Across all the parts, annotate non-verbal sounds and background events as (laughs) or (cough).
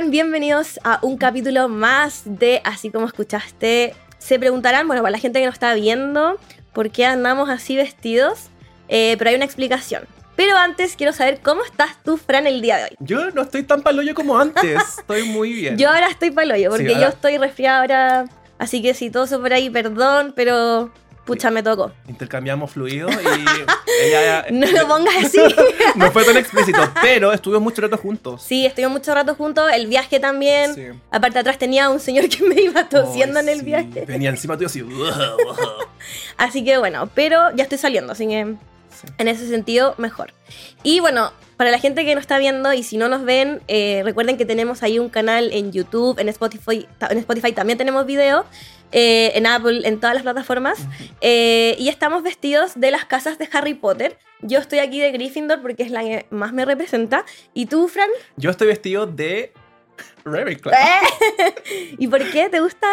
están? Bienvenidos a un capítulo más de Así como escuchaste. Se preguntarán, bueno, para la gente que nos está viendo, ¿por qué andamos así vestidos? Eh, pero hay una explicación. Pero antes quiero saber cómo estás tú, Fran, el día de hoy. Yo no estoy tan paloyo como antes. (laughs) estoy muy bien. Yo ahora estoy paloyo, porque Sí, yo estoy resfriada ahora. Así que si todo eso por ahí, perdón, pero pucha, me tocó. Intercambiamos fluidos y (laughs) ella No lo pongas (laughs) así. no fue tan explícito, pero estuvimos mucho rato juntos. Sí, estuvimos mucho rato juntos, el viaje también. Sí. Aparte atrás tenía un señor que me iba tosiendo Ay, en el sí. viaje. Venía encima tuyo así. (laughs) Así que bueno, pero ya estoy saliendo, así que Sí. en ese sentido mejor. Y bueno, para la gente que nos está viendo y si no nos ven, eh, recuerden que tenemos ahí un canal en YouTube, en Spotify, en Spotify también tenemos video, eh, en Apple, en todas las plataformas. Eh, y estamos vestidos de las casas de Harry Potter. Yo estoy aquí de Gryffindor porque es la que más me representa. ¿Y tú, Fran? Yo estoy vestido de Ravenclaw. ¿Eh? (laughs) ¿Y por qué? ¿Te gusta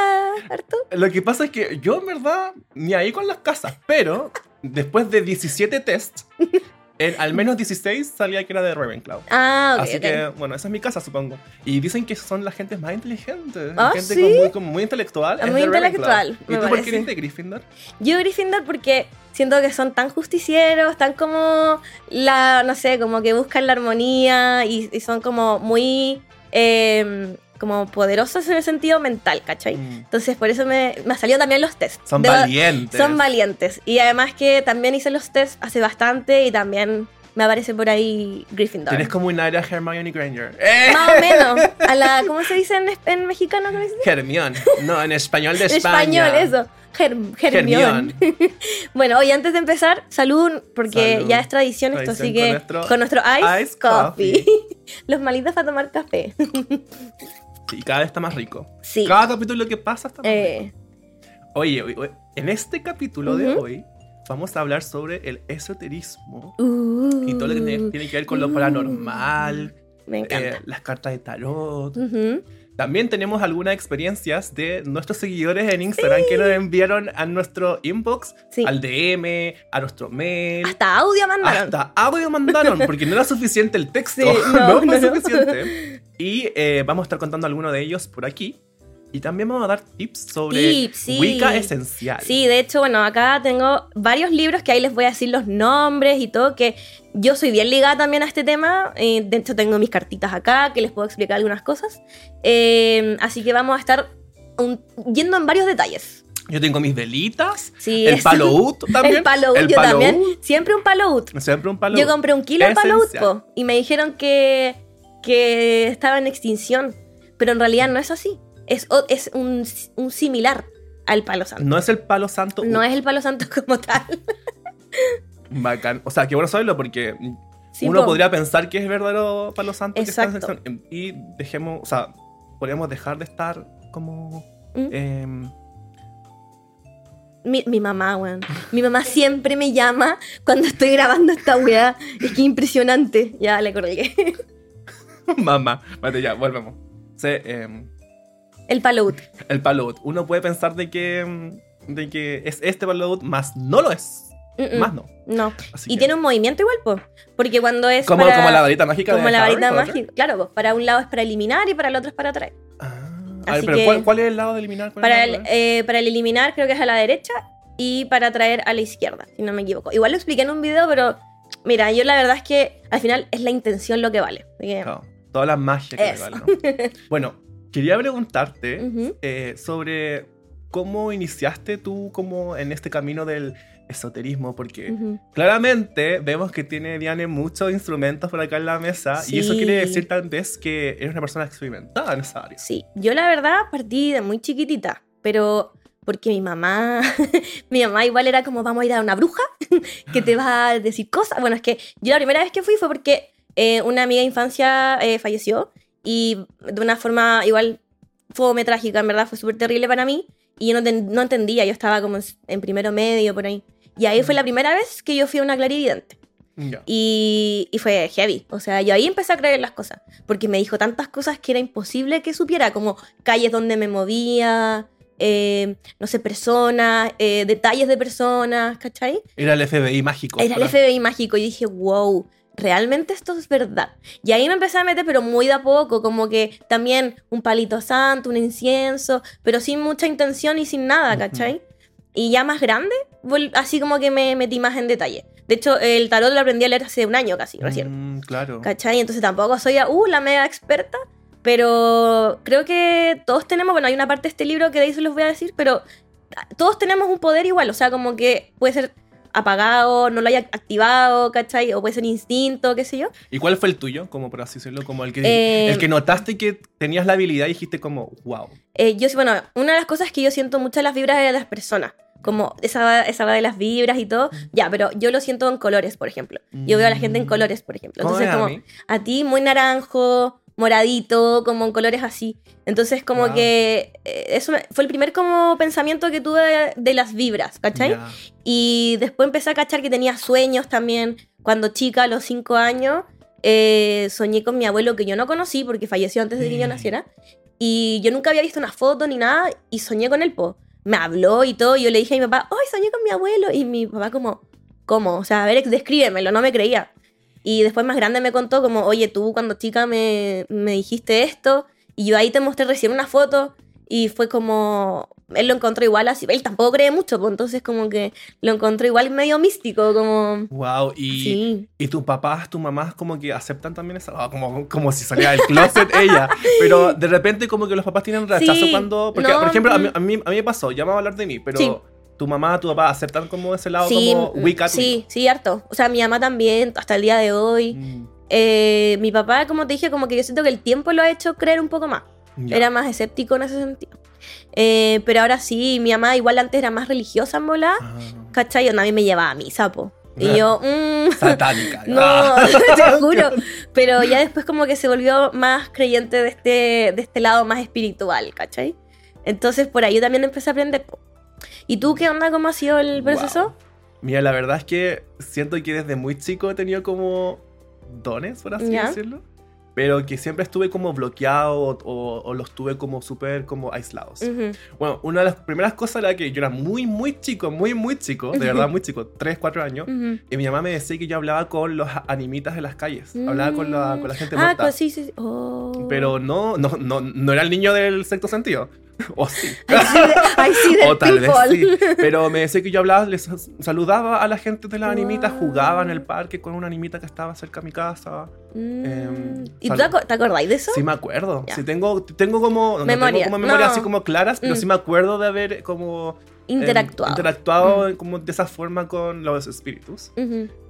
harto? Lo que pasa es que yo, en verdad, ni ahí con las casas, pero después de 17 tests, en al menos 16 salía que era de Ravenclaw. Ah, ok. Así que, bueno, esa es mi casa, supongo. Y dicen que son las gentes más inteligentes. Ah, gente ¿sí? como muy, como muy intelectual. Ah, es muy intelectual, ¿Y tú por qué eres de Gryffindor? Yo Gryffindor porque siento que son tan justicieros, tan como la, no sé, como que buscan la armonía y, y son como muy eh, como poderosos en el sentido mental, ¿cachai? Mm. Entonces por eso me, me salió también los tests. Son Debo- valientes. Son valientes. Y además que también hice los tests hace bastante y también me aparece por ahí Gryffindor. Tienes como un área Hermione Granger. ¡Eh! Más o menos. (laughs) A la, ¿Cómo se dice en, en mexicano? ¿Cómo se dice? Hermione. No, en español de En España. español, eso. Germ, Hermione. (laughs) Bueno, hoy antes de empezar, salud, porque Salud. ya es tradición esto, Tradición así que con nuestro ice, Ice coffee. coffee. (laughs) Los malitos para tomar café. Y cada vez está más rico. Sí. Cada capítulo que pasa está más rico. Eh, Oye, oye, oye, en este capítulo de hoy vamos a hablar sobre el esoterismo uh, y todo lo que tiene, tiene que ver con lo uh, paranormal, Me encanta. eh, las cartas de tarot. Ujú. También tenemos algunas experiencias de nuestros seguidores en Instagram que nos enviaron a nuestro inbox, Sí. al DM, a nuestro mail. Hasta audio mandaron. Hasta audio mandaron, porque no era suficiente el texto. Sí, (laughs) no, no, fue no. suficiente. Y eh, vamos a estar contando algunos de ellos por aquí. Y también vamos a dar tips sobre Tips, sí. Wicca esencial. Sí, de hecho, bueno, acá tengo varios libros que ahí les voy a decir los nombres y todo, que yo soy bien ligada también a este tema. eh, de hecho, tengo mis cartitas acá que les puedo explicar algunas cosas. Eh, así que vamos a estar un- yendo en varios detalles. Yo tengo mis velitas. Sí, el palo (laughs) ut también. El palo ut, yo palo también. ut. Siempre un palo ut. Siempre un palo Yo compré un kilo de palo ut po, y me dijeron que, que estaba en extinción. Pero en realidad no es así. Es, es un, un similar al palo santo. No es el palo santo. No ut. es el palo santo (laughs) como tal. Bacán. O sea, qué bueno saberlo porque Sí, uno po. podría pensar que es verdadero palo santo. que está en Exacto. sección. Y dejemos, o sea, podríamos dejar de estar como... ¿Mm? em, Mi, mi mamá, weón. Mi mamá siempre me llama cuando estoy grabando esta weá. Es que impresionante. Ya le colgué. (laughs) (laughs) mamá. Vale, ya, volvemos. Sí, em, El palo ut. el palo ut. Uno puede pensar de que, em, de que es este palo ut, más no lo es. Mm, mm. Más no. No. Así Y que- tiene un movimiento igual, po. Porque cuando es. como, para- como la varita mágica como de la varita mágica. Claro, pues para un lado es para eliminar y para el otro es para atraer. Ah, a ver, Así pero que- ¿cuál, cuál es el lado de eliminar? ¿Cuál es Para el eh, para el eliminar creo que es a la derecha y para traer a la izquierda, si no me equivoco. Igual lo expliqué en un video, pero mira, yo la verdad es que al final es la intención lo que vale. Así Claro, toda la magia que vale, ¿no? (laughs) Bueno, quería preguntarte Ujú. eh, sobre cómo iniciaste tú como en este camino del esoterismo, porque Ujú. claramente vemos que tiene Diane muchos instrumentos por acá en la mesa y eso Sí. quiere decir tal vez que eres una persona experimentada en esa área. Sí, yo la verdad partí de muy chiquitita, pero porque mi mamá, (laughs) mi mamá igual era como, vamos a ir a una bruja (laughs) que te va a decir cosas. Bueno, es que yo la primera vez que fui fue porque eh, una amiga de infancia eh, falleció y de una forma igual fome trágica, en verdad fue súper terrible para mí y yo no, ten- no entendía, yo estaba como en- primero medio por ahí. Y ahí fue la primera vez que yo fui a una clarividente. Ya. Y, y fue heavy. O sea, yo ahí empecé a creer en las cosas. Porque me dijo tantas cosas que era imposible que supiera, como calles donde me movía, eh, no sé, personas, eh, detalles de personas, ¿cachai? Era el FBI mágico. Era el ¿verdad? FBI mágico y dije, wow. Realmente esto es verdad. Y ahí me empecé a meter, pero muy de a poco, como que también un palito santo, un incienso, pero sin mucha intención y sin nada. ¿cachai? Y ya más grande, así como que me metí más en detalle. De hecho, el tarot lo aprendí a leer hace un año casi, recién. Mm, claro. ¿Cachai? Entonces tampoco soy uh, la mega experta, pero creo que todos tenemos, bueno, hay una parte de este libro que de ahí se los voy a decir, pero todos tenemos un poder igual, o sea, como que puede ser apagado, no lo haya activado, ¿cachai? O puede ser instinto, qué sé yo. ¿Y cuál fue el tuyo? Como por así decirlo, como el que, Eh, el que notaste que tenías la habilidad y dijiste como, wow. Eh, yo, bueno, una de las cosas que yo siento mucho las vibras de las personas, como esa, esa va de las vibras y todo, ya, pero yo lo siento en colores, por ejemplo. Yo veo a la gente en Mm. colores, por ejemplo. ¿Cómo Entonces, a como, a ti muy naranjo, moradito, como en colores así. Entonces, como Wow. que eh, eso fue el primer como pensamiento que tuve de, las vibras, ¿cachai? Y después empecé a cachar que tenía sueños también. Cuando chica, a los cinco años, eh, soñé con mi abuelo que yo no conocí porque falleció antes de que yo naciera. Y yo nunca había visto una foto ni nada y soñé con él, po. Me habló y todo. Y yo le dije a mi papá, ¡ay, soñé con mi abuelo! Y mi papá como, ¿cómo? O sea, a ver, descríbemelo, no me creía. Y después más grande me contó como, oye, tú cuando chica me, me dijiste esto y yo ahí te mostré recién una foto y fue como, él lo encontró igual así, él tampoco cree mucho, pues entonces como que lo encontró igual medio místico, como... Wow, y, Sí. y tus papás, tus mamás como que aceptan también esa, ah, como, como si saliera del closet ella, (laughs) pero de repente como que los papás tienen rechazo Sí, cuando, porque no, por ejemplo, a mí, a, mí, a mí me pasó, ya me va a hablar de mí, pero Sí. Tu mamá, tu papá aceptan como ese lado sí, como Wicca. sí, sí, harto. O sea, mi mamá también, hasta el día de hoy. Mm, Eh, mi papá, como te dije, como que yo siento que el tiempo lo ha hecho creer un poco más. ya. Era más escéptico en ese sentido. Eh, pero ahora sí, mi mamá igual antes era más religiosa en volá, Ah, ¿cachai? Onda, A mí me llevaba a misa, po. Y yo, mmm, satánica. (laughs) No, Ah. (laughs) te (laughs) juro. Pero ya después como que se volvió más creyente de este, de este lado más espiritual, ¿cachai? Entonces por ahí yo también empecé a aprender. ¿Y tú qué onda? ¿Cómo ha sido el proceso? Wow. Mira, la verdad es que siento que desde muy chico he tenido como dones, por así decirlo. Pero que siempre estuve como bloqueado o, o- o los tuve como súper como aislados. Ujú. Bueno, una de las primeras cosas era que yo era muy, muy chico, muy, muy chico, de verdad muy chico, 3, 4 años. Ujú. Y mi mamá me decía que yo hablaba con los animitas de las calles. Hablaba con la, con la gente Ah, muerta. con- sí, sí. sí. Oh. Pero no, no, no, no era el niño del sexto sentido. (laughs) O sí. Del (laughs) o tal vez sí. Pero me decía que yo hablaba, les saludaba a la gente de las animitas, Wow. jugaba en el parque con una animita que estaba cerca de mi casa. Mm. Em, ¿Y tú te, aco- te acordáis de eso? Sí me acuerdo. Sí tengo, tengo como, no Memoria. tengo como memoria No. así como claras, pero Mm. sí me acuerdo de haber como em, Interactuado. Mm. interactuado como de esa forma con los espíritus.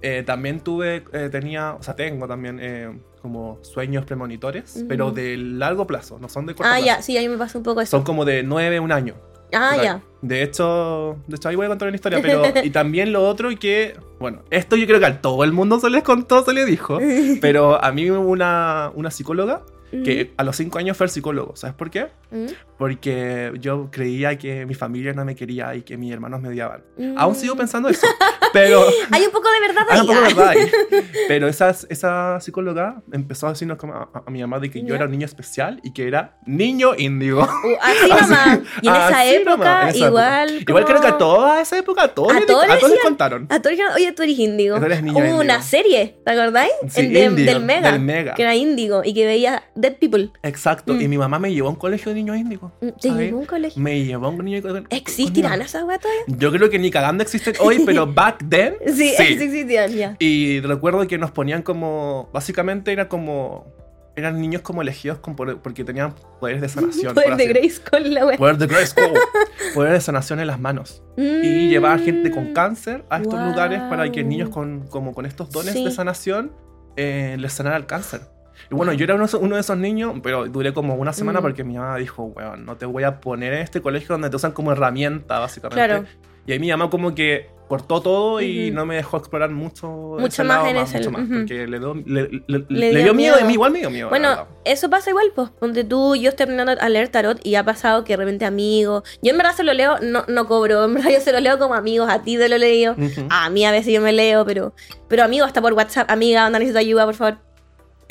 Eh, también tuve, eh, tenía, o sea, tengo también eh, como sueños premonitores, pero de largo plazo, no son de corto Ah, plazo. ya, sí, a mí me pasa un poco eso. Son como de 9, un año. Ah, ya. De hecho, de hecho, ahí voy a contar una historia, pero. (laughs) y también lo otro, y que. Bueno, esto yo creo que a todo el mundo se les contó, se les dijo. (laughs) Pero a mí una, una psicóloga que a los 5 años fue el psicólogo. ¿Sabes por qué? Mm. Porque yo creía que mi familia no me quería y que mis hermanos me odiaban. Mm. Aún sigo pensando eso. (laughs) Pero. (laughs) Hay un poco de verdad Hay ahí. un poco de verdad ahí. (laughs) Pero esa, esa psicóloga empezó a decirnos como a, a mi mamá de que yo ¿Ya? era un niño especial y que era niño índigo. Uh, así nomás. Y en esa Así época, esa igual. época. Igual creo que a como- toda esa época, a todos, A les, todos a todos les contaron. A todos dijeron, oye, tú eres índigo. Tú eres niño Hubo índigo. una serie, ¿te acordáis? Sí, El de- del Mega. del Mega. Que era índigo y que veía Dead People. Exacto. Mm. Y mi mamá me llevó a un colegio de niños índigos. Mm, ¿Te llevó a un colegio? Me llevó a un niño con- ¿Existirán con- esas weas todavía? Yo creo que ni cagando existen hoy, (laughs) pero back then. Sí, sí. existían ya. Y recuerdo que nos ponían como. Básicamente era como. Eran niños como elegidos con poder- porque tenían poderes de sanación. Poder de así- Grayskull la wea. Poder de Grayskull. (laughs) Poder de sanación en las manos. Y Mm. llevaban gente con cáncer a estos Wow. lugares para que niños con, como con estos dones Sí. de sanación eh, les sanara el cáncer. Y bueno, yo era uno, uno de esos niños, pero duré como una semana Mm. porque mi mamá dijo, weón, no te voy a poner en este colegio donde te usan como herramienta, básicamente. Claro. Y ahí mi mamá como que cortó todo y Ujú. no me dejó explorar mucho, Mucho ese más lado en ese- mucho más, ujú. porque le, dio- le- le- le- dio dio miedo de miedo. mí, igual me dio miedo. Bueno, eso pasa igual, pues. Donde tú, yo estoy aprendiendo a leer tarot y ha pasado que de repente amigos. Yo en verdad se lo leo, no, no cobro, en verdad (laughs) yo se lo leo como amigos, a ti te lo he leído. Ujú. A mí a veces yo me leo, pero, pero amigos, hasta por WhatsApp, amiga, anda, necesito ayuda, por favor.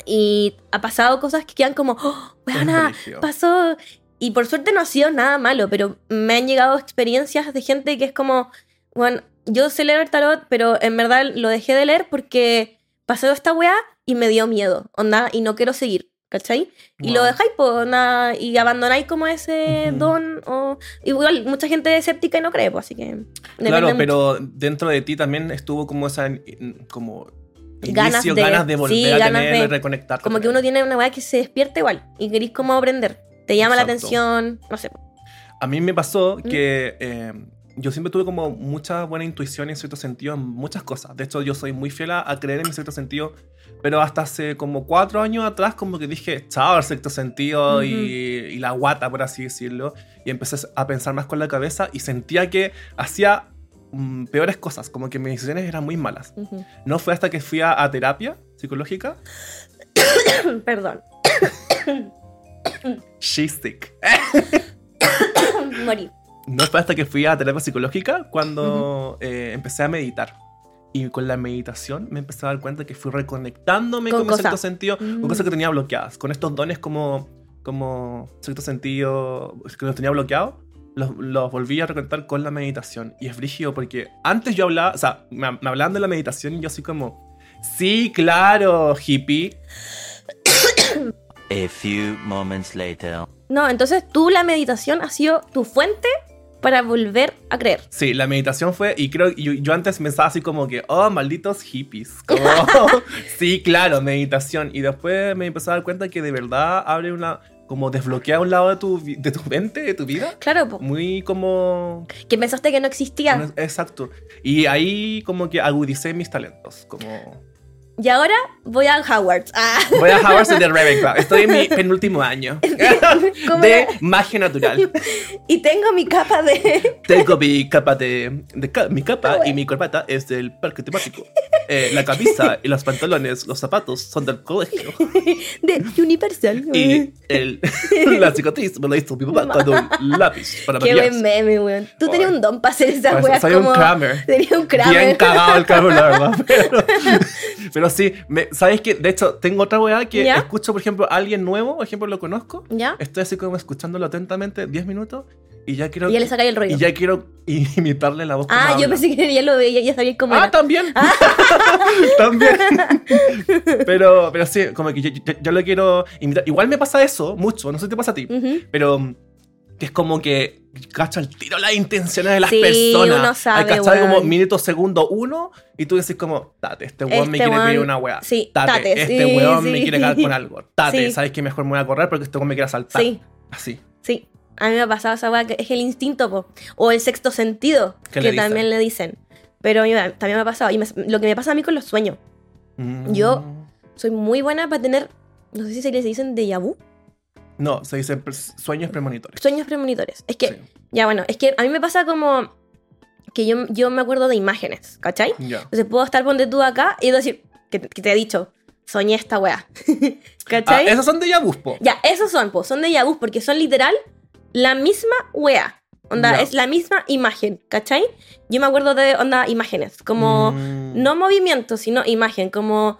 Y ha pasado cosas que quedan como, oh, brígido. pasó. Y por suerte no ha sido nada malo, pero me han llegado experiencias de gente que es como, bueno, yo sé leer tarot, pero en verdad lo dejé de leer porque pasó esta weá y me dio miedo, onda, y no quiero seguir, ¿cachai? Y lo dejáis, pues, onda, y abandonáis como ese Ujú. don, o igual, mucha gente es escéptica y no cree, pues, así que... Claro, mucho. pero dentro de ti también estuvo como esa como Ganas de- ganas de volver sí, a ganas tener, de- reconectar. Como que uno tiene una weá que se despierta igual, y queréis como aprender, te llama la Exacto. atención, no sé. A mí me pasó que eh, yo siempre tuve como mucha buena intuición en cierto sentido en muchas cosas. De hecho, yo soy muy fiel a, a creer en mi cierto sentido. Pero hasta hace como cuatro años atrás como que dije, chao, el sexto sentido y, Ujú. y la guata, por así decirlo. Y empecé a pensar más con la cabeza y sentía que hacía mm, peores cosas, como que mis decisiones eran muy malas. No fue hasta que fui a, a terapia psicológica. (coughs) Perdón, (coughs) She's sick. (coughs) morí. No fue hasta que fui a terapia psicológica cuando eh, empecé a meditar. Y con la meditación me empecé a dar cuenta que fui reconectándome Con con, mi cierto sentido, Mm. con cosas que tenía bloqueadas, con estos dones como, como cierto sentido que los tenía bloqueados, los, los volví a reconectar con la meditación. Y es brígido porque antes yo hablaba, o sea, me, me hablaban de la meditación y yo así como, sí, claro, hippie. A few moments later. No, entonces tú la meditación ha sido tu fuente para volver a creer. Sí, la meditación fue, y creo, yo, yo antes pensaba así como que, oh, malditos hippies. Como, (laughs) sí, claro, meditación. Y después me empecé a dar cuenta que de verdad abre una, como desbloquea un lado de tu, de tu mente, de tu vida. Claro, po, Muy como... que pensaste que no existía. Exacto. Y ahí como que agudicé mis talentos. Como... Y ahora voy a Howard. Ah, Voy a Howard de (laughs) Rebecca. Estoy en mi penúltimo año. (laughs) ¿Cómo de era? magia natural. (laughs) y tengo mi capa de... Tengo mi capa de, de mi capa bueno. y mi corbata es del parque temático. Eh, la camisa y los pantalones, los zapatos son del colegio. de Universal. Y el, la cicatriz me la hizo mi papá con un lápiz para Qué buen meme, weón. Tú tenías un don para hacer esas Pues, weas soy como... un Kramer. Tenía un Kramer. Bien cagado el Kramer, la verdad. Pero, pero sí, me- ¿sabes qué? De hecho, tengo otra weá que ¿Ya? escucho, por ejemplo, a alguien nuevo, por ejemplo, lo conozco. ¿Ya? Estoy así como escuchándolo atentamente 10 minutos y ya quiero... Y ya le sacáis el rollo. y ya quiero imitarle la voz ah, yo habla. pensé que ya lo veía, ya sabía cómo Ah, era. también. (laughs) también. pero, pero sí, como que yo, yo- yo lo quiero imitar. Igual me pasa eso mucho, no sé si te pasa a ti, Ujú. pero mm, que es como que cacho al tiro las intenciones de las Sí, personas. uno sabe, Hay cachar como minuto segundo uno y tú decís como, tate, este weón me Este quiere pedir una weá. sí, tate, tate, este sí, weón me quiere cagar con (laughs) algo. Tate, sabes que mejor me voy a correr porque este weón me quiere asaltar. Sí, Así. sí. A mí me ha pasado esa weá que es el instinto, po. O el sexto sentido, ¿Qué que le también le dicen. Pero también me ha pasado. Y me- lo que me pasa a mí con los sueños. Mm. Yo- Soy muy buena para tener, no sé si se les dicen déjà vu, No, se dicen sueños premonitores. sueños premonitores. Es que, Sí. ya bueno, es que a mí me pasa como que yo, yo me acuerdo de imágenes, ¿cachai? Ya. Entonces puedo estar ponte tú acá y decir, que, que te he dicho, soñé esta weá. (laughs) Ah, ¿Cachai? esos son de Yabus, po. Ya, esos son, pues, son de Yabus porque son literal la misma wea. Onda, Ya. es la misma imagen, ¿cachai? Yo me acuerdo de, onda, imágenes, como, Mm. no movimiento, sino imagen, como,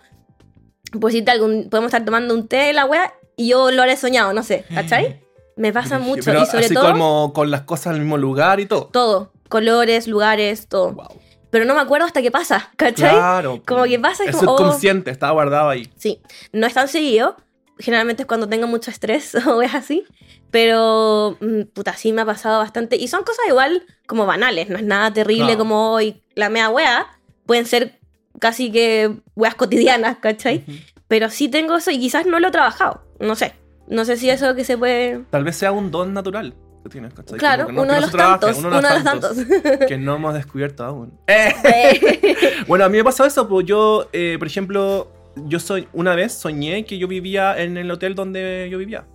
pues si algún, podemos estar tomando un té, la wea, y yo lo haré soñado, no sé, (laughs) ¿cachai? Me pasa mucho, Pero y sobre así todo, como con las cosas al mismo lugar y todo. todo, colores, lugares, todo. Wow. Pero no me acuerdo hasta qué pasa, ¿cachai? Claro. Como que pasa y El como, oh. subconsciente estaba guardado ahí. Sí, no es tan seguido. Generalmente es cuando tengo mucho estrés (laughs) o es así. Pero, mm, puta, sí me ha pasado bastante. Y son cosas igual como banales. No es nada terrible Claro. como hoy la mea wea. Pueden ser casi que weas cotidianas, ¿cachai? Pero sí tengo eso y quizás no lo he trabajado. No sé. No sé si eso que se puede... Tal vez sea un don natural que tienes, ¿cachai? Claro, que no- uno, que de los trabaje, tantos, uno de los tantos. que no hemos descubierto aún. (laughs) Eh. (laughs) Bueno, a mí me pasó eso, pues yo, eh, por ejemplo, yo soy, una vez soñé que yo vivía en el hotel donde yo vivía.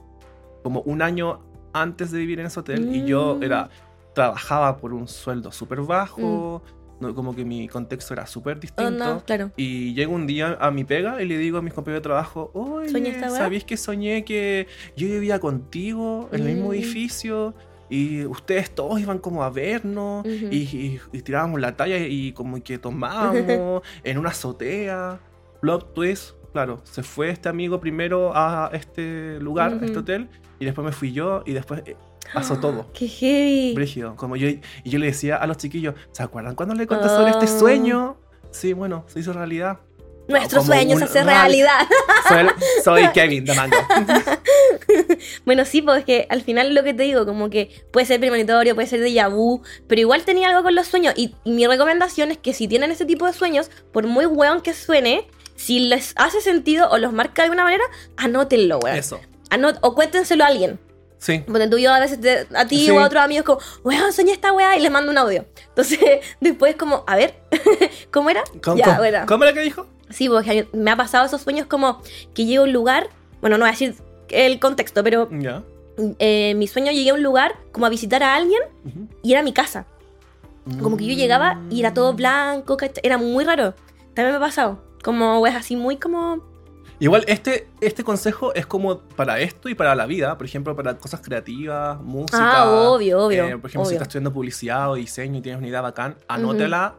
Como un año antes de vivir en ese hotel. Y yo Mm. era, trabajaba por un sueldo súper bajo. No, como que mi contexto era súper Oh, distinto. no, claro. Y llego un día a mi pega y le digo a mis compañeros de trabajo, ¿Soñé oye, esta weá?" ¿sabéis que soñé que yo vivía contigo en el mismo Mm. edificio? Y ustedes todos iban como a vernos y, y- y tirábamos la talla y como que tomábamos (laughs) en una azotea. Plot twist, claro, se fue este amigo primero a este lugar, a este hotel, y después me fui yo y después eh, pasó todo. (gasps) Qué heavy. Brígido. Como yo, y yo le decía a los chiquillos, ¿se acuerdan cuando le conté sobre este Oh. sueño? Sí, bueno, se hizo realidad. nuestros Como sueños un- hacer real- realidad. (laughs) Soy, soy Kevin de Mango. (laughs) bueno, sí, pues es que al final lo que te digo, como que puede ser premonitorio, puede ser de vu, pero igual tenía algo con los sueños. Y, y mi recomendación es que si tienen ese tipo de sueños, por muy weón que suene, si les hace sentido o los marca de alguna manera, anótenlo, weón. Eso. Anot- o cuéntenselo a alguien. Sí. Porque tú y yo a veces te- a ti Sí. o a otros amigos como, weón, soñé esta weá y les mando un audio. Entonces, (laughs) después como, a ver, (laughs) ¿cómo era? ¿Cómo, ya, cómo- bueno. cómo era que dijo? Sí, porque me ha pasado esos sueños como que llego a un lugar, bueno, no voy a decir el contexto, pero Ya. eh, mi sueño llegué a un lugar como a visitar a alguien Ujú. y era mi casa. Como que yo llegaba y era todo blanco, ¿cachai? era muy raro. También me ha pasado. Como es así muy como... Igual, este, este consejo es como para esto y para la vida, por ejemplo, para cosas creativas, música. Ah, obvio, obvio. Eh, por ejemplo, si estás estudiando publicidad o diseño y tienes una idea bacán, anótela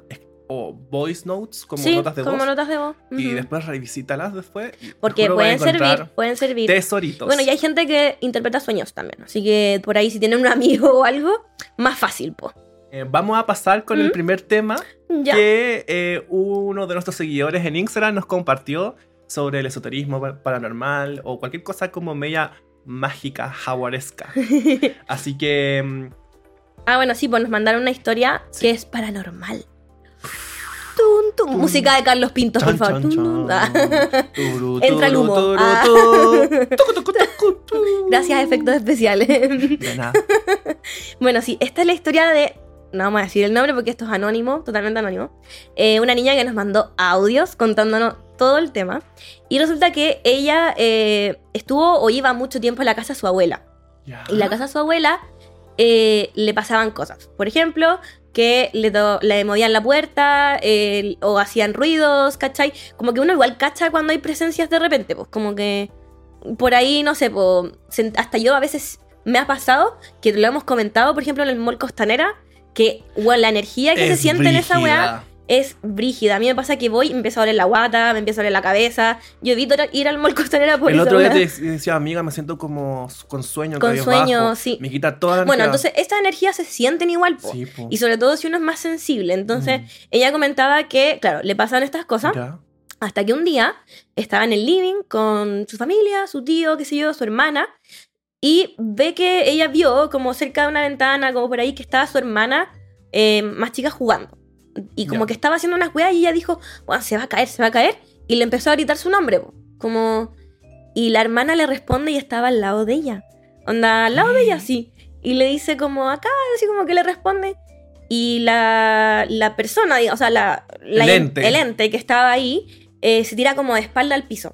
o voice notes como sí, notas de como voz notas de voz. y después revisítalas después. Porque pueden servir, pueden servir. Tesoritos. Bueno, y hay gente que interpreta sueños también. Así que por ahí, si tienen un (laughs) amigo o algo, más fácil, pues. Eh, vamos a pasar con el primer tema Ya. que eh, uno de nuestros seguidores en Instagram nos compartió sobre el esoterismo pa- paranormal o cualquier cosa como media mágica, jaguaresca. (laughs) Así que mm, Ah, bueno, sí, pues nos mandaron una historia Sí. que es paranormal. Tun, tun. Tun. Música de Carlos Pinto, por Chan, favor. Tun. Ah. (laughs) Turu, (laughs) Entra el humo. turu, Ah. Gracias, efectos especiales. De nada. bueno, sí, esta es la historia de. No vamos a decir el nombre porque esto es anónimo, totalmente anónimo. Eh, una niña que nos mandó audios contándonos todo el tema. Y resulta que ella eh, estuvo o iba mucho tiempo a la casa de su abuela. Y la casa de su abuela eh, le pasaban cosas. Por ejemplo, que le, do- le movían la puerta eh, o hacían ruidos, ¿cachai? Como que uno igual cacha cuando hay presencias de repente, pues como que por ahí, no sé, po, hasta yo a veces me ha pasado que lo hemos comentado, por ejemplo, en el Mall Costanera, que bueno, la energía que se siente en esa weá. Es brígida. A mí me pasa que voy y me empieza a doler la guata, me empieza a doler la cabeza. Yo evito ir al Mall (laughs) Costanera por El esa otro día weá. te decía, amiga, me siento como con sueño. Con sueño, sí. Me quita toda la Bueno, energía. entonces estas energías se sienten igual, po. Sí, po. Y sobre todo si uno es más sensible. Entonces, Mm. ella comentaba que, claro, le pasaban estas cosas Ya. hasta que un día estaba en el living con su familia, su tío, qué sé yo, su hermana, y ve que ella vio como cerca de una ventana, como por ahí, que estaba su hermana eh, más chica jugando. Y como que estaba haciendo unas weas y ella dijo, bueno, se va a caer, se va a caer. Y le empezó a gritar su nombre, como... Y la hermana le responde y estaba al lado de ella. Onda, al lado de ella, sí. Y le dice como acá, así como que le responde. Y la, la persona, o sea, la, la- El ente. el ente que estaba ahí, eh, se tira como de espalda al piso.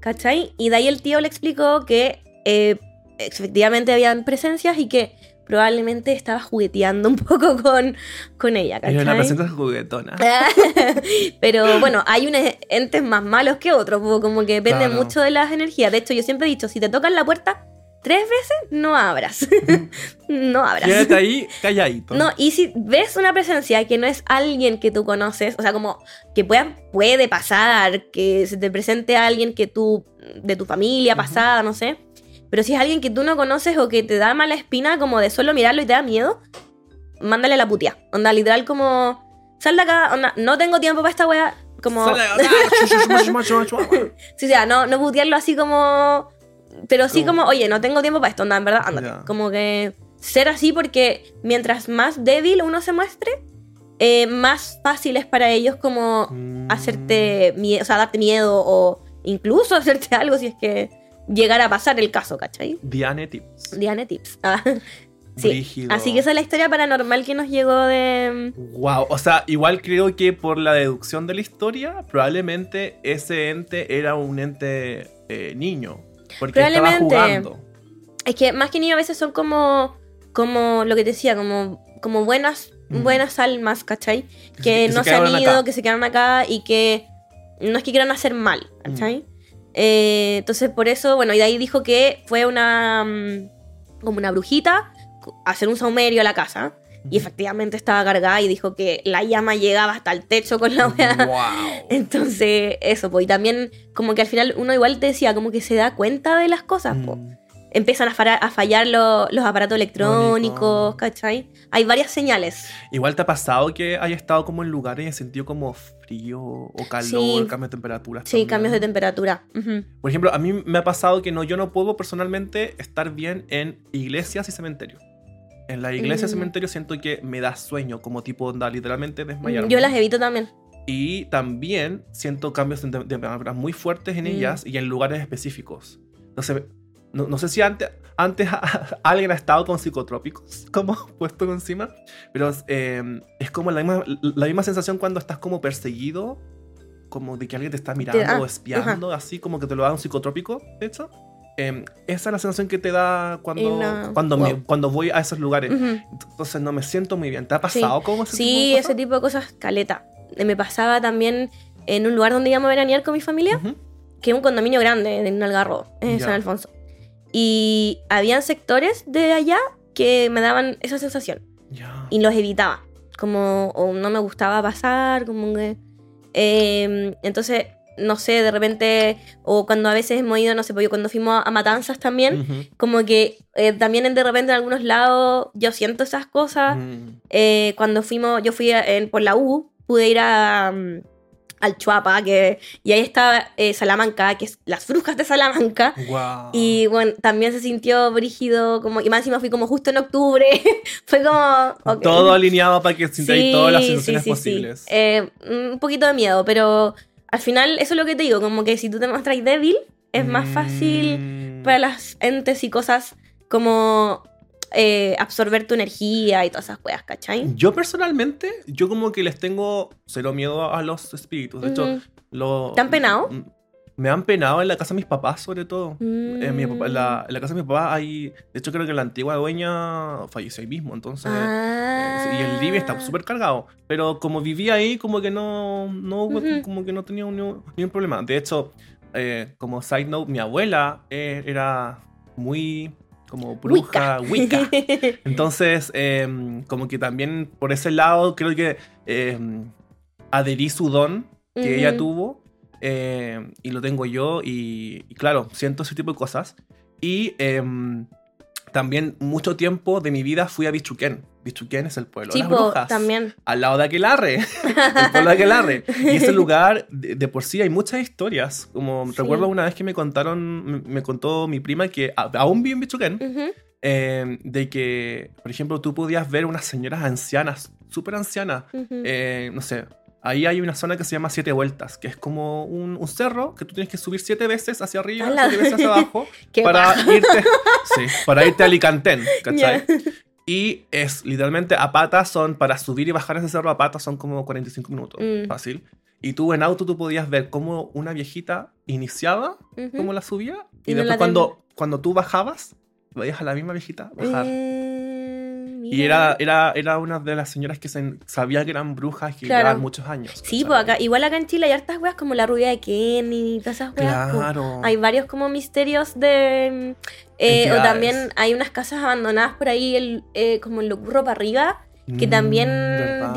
¿Cachai? Y de ahí el tío le explicó que eh, efectivamente habían presencias y que probablemente estaba jugueteando un (laughs) poco con, con ella, Era una ¿cachai? juguetona. (laughs) Pero bueno, hay unos entes más malos que otros, como que depende Claro. mucho de las energías. De hecho, yo siempre he dicho, si te tocan la puerta tres veces, no abras. (laughs) no abras. Quédate ahí calladito. No, y si ves una presencia que no es alguien que tú conoces, o sea, como que pueda, puede pasar que se te presente alguien que tú, de tu familia pasada, no sé, pero si es alguien que tú no conoces o que te da mala espina, como de solo mirarlo y te da miedo, mándale la putia. Onda, literal, como, sal de acá, onda, no tengo tiempo para esta wea, como, Sale de acá. (laughs) Sí, o sea, no, no putearlo así como, pero sí Como- como, oye, no tengo tiempo para esto, onda, en verdad, ándate. Como que ser así porque mientras más débil uno se muestre, eh, más fácil es para ellos como Mm. hacerte miedo, o sea, darte miedo o incluso (laughs) hacerte algo si es que llegara a pasar el caso, ¿cachai? Diane Tips. Diane Tips. Ah, (laughs) sí. Brígido. Así que esa es la historia paranormal que nos llegó de... Wow, o sea, igual creo que por la deducción de la historia, probablemente ese ente era un ente eh, niño. Porque estaba Probablemente. jugando. Es que más que niños a veces son como, como lo que te decía, como, como buenas, Mm. buenas almas, ¿cachai? (laughs) Que, no se han ido, acá. que se quedaron acá y que no es que quieran hacer mal, ¿cachai? Eh, entonces por eso, bueno, y de ahí dijo que fue una mm, como una brujita a hacer un saumerio a la casa. Y efectivamente estaba cargada y dijo que la llama llegaba hasta el techo con la wea. Wow. (laughs) Entonces, eso, pues, y también como que al final uno igual te decía, como que se da cuenta de las cosas. Mm. empiezan a, fallar lo- los aparatos electrónicos, Electrónico. ¿cachai? Hay varias señales. Igual te ha pasado que hayas estado como en lugares y has sentido como frío o calor, Sí. cambio de temperatura. Sí, cambios de temperatura. Ujú. Por ejemplo, a mí me ha pasado que no, yo no puedo personalmente estar bien en iglesias y cementerios. En la iglesia y Mm. cementerio siento que me da sueño, como tipo onda, literalmente desmayarme. Yo las evito también. Y también siento cambios de de temperaturas muy fuertes en Mm. ellas y en lugares específicos. Entonces, no, no sé si antes, antes (laughs) alguien ha estado con psicotrópicos, como (laughs) puesto encima, pero eh, es como la misma, la misma sensación cuando estás como perseguido, como de que alguien te está mirando ah, o espiando, así como que te lo da un psicotrópico, de hecho. Eh, esa es la sensación que te da cuando, la- cuando, me- cuando voy a esos lugares. Ujú. Entonces no me siento muy bien. ¿Te ha pasado como ese Sí, tipo de ese cosas? tipo de cosas, caleta. Eh, Me pasaba también en un lugar donde íbamos a veranear con mi familia, que es un condominio grande en un algarro, en Ya. San Alfonso. Y habían sectores de allá que me daban esa sensación Ya. y los evitaba. Como o no me gustaba pasar, como que... eh, entonces, no sé, de repente, o cuando a veces hemos ido, no sé, pues yo cuando fuimos a Matanzas también, como que eh, también de repente en algunos lados yo siento esas cosas. Eh, cuando fuimos, yo fui a- en- por la U, pude ir a, mm, al Chuapa, que, y ahí estaba eh, Salamanca, que es las brujas de Salamanca. Y bueno, también se sintió brígido, como, y más encima fui como justo en octubre. (laughs) Fue como. Todo alineado para que sintáis todas las sensaciones sí, sí, sí. posibles. Eh, un poquito de miedo, pero al final, eso es lo que te digo, como que si tú te muestras débil, es más fácil Mm. para las entes y cosas como eh, absorber tu energía y todas esas weas, ¿cachai? Yo personalmente, yo como que les tengo cero miedo a los espíritus. De hecho, lo, ¿Te han penado? Mm, Me han penado en la casa de mis papás, sobre todo. En, mi papá- en la, Mm. en la casa de mis papás hay. De hecho, creo que la antigua dueña falleció ahí mismo. Entonces. Ah. eh, Y el living está súper cargado. Pero como vivía ahí, como que no, no como que no tenía un- ni un problema. De hecho, eh, como side note, mi abuela eh, era muy como bruja, wicca. (laughs) Entonces, eh, como que también por ese lado, creo que eh, adherí su don que ella tuvo eh, y lo tengo yo y, y claro, siento ese tipo de cosas. Y em, también mucho tiempo de mi vida fui a Bichuquén. Bichuquén es el pueblo de las brujas. también. Al lado de Aquelarre. el pueblo de Aquelarre. Y ese (laughs) lugar, de, de por sí, hay muchas historias. Como Sí. recuerdo una vez que me contaron, me, contó mi prima que aún vive en Bichuquén, eh, de que, por ejemplo, tú podías ver unas señoras ancianas, súper ancianas, eh, no sé, ahí hay una zona que se llama Siete Vueltas, que es como un, un cerro que tú tienes que subir siete veces hacia arriba, ¡Hala! siete veces hacia abajo, (laughs) para irte, sí, para irte a Alicantén, (laughs) ¿cachai? Ya. Y es literalmente a patas, son para subir y bajar ese cerro a patas son como 45 minutos, Mm. fácil. Y tú en auto tú podías ver cómo una viejita iniciaba, cómo la subía, y, Y no después cuando, cuando tú bajabas, veías a la misma viejita bajar. Y era, era, era una de las señoras que se, sabía que eran brujas que Claro. llevaban muchos años. Sí, pues acá, igual acá en Chile hay hartas weas como la rubia de Kenny y todas esas weas. pues. Claro. Hay varios como misterios de... eh, o también hay unas casas abandonadas por ahí, el, eh, como el burro para arriba, que Mm, también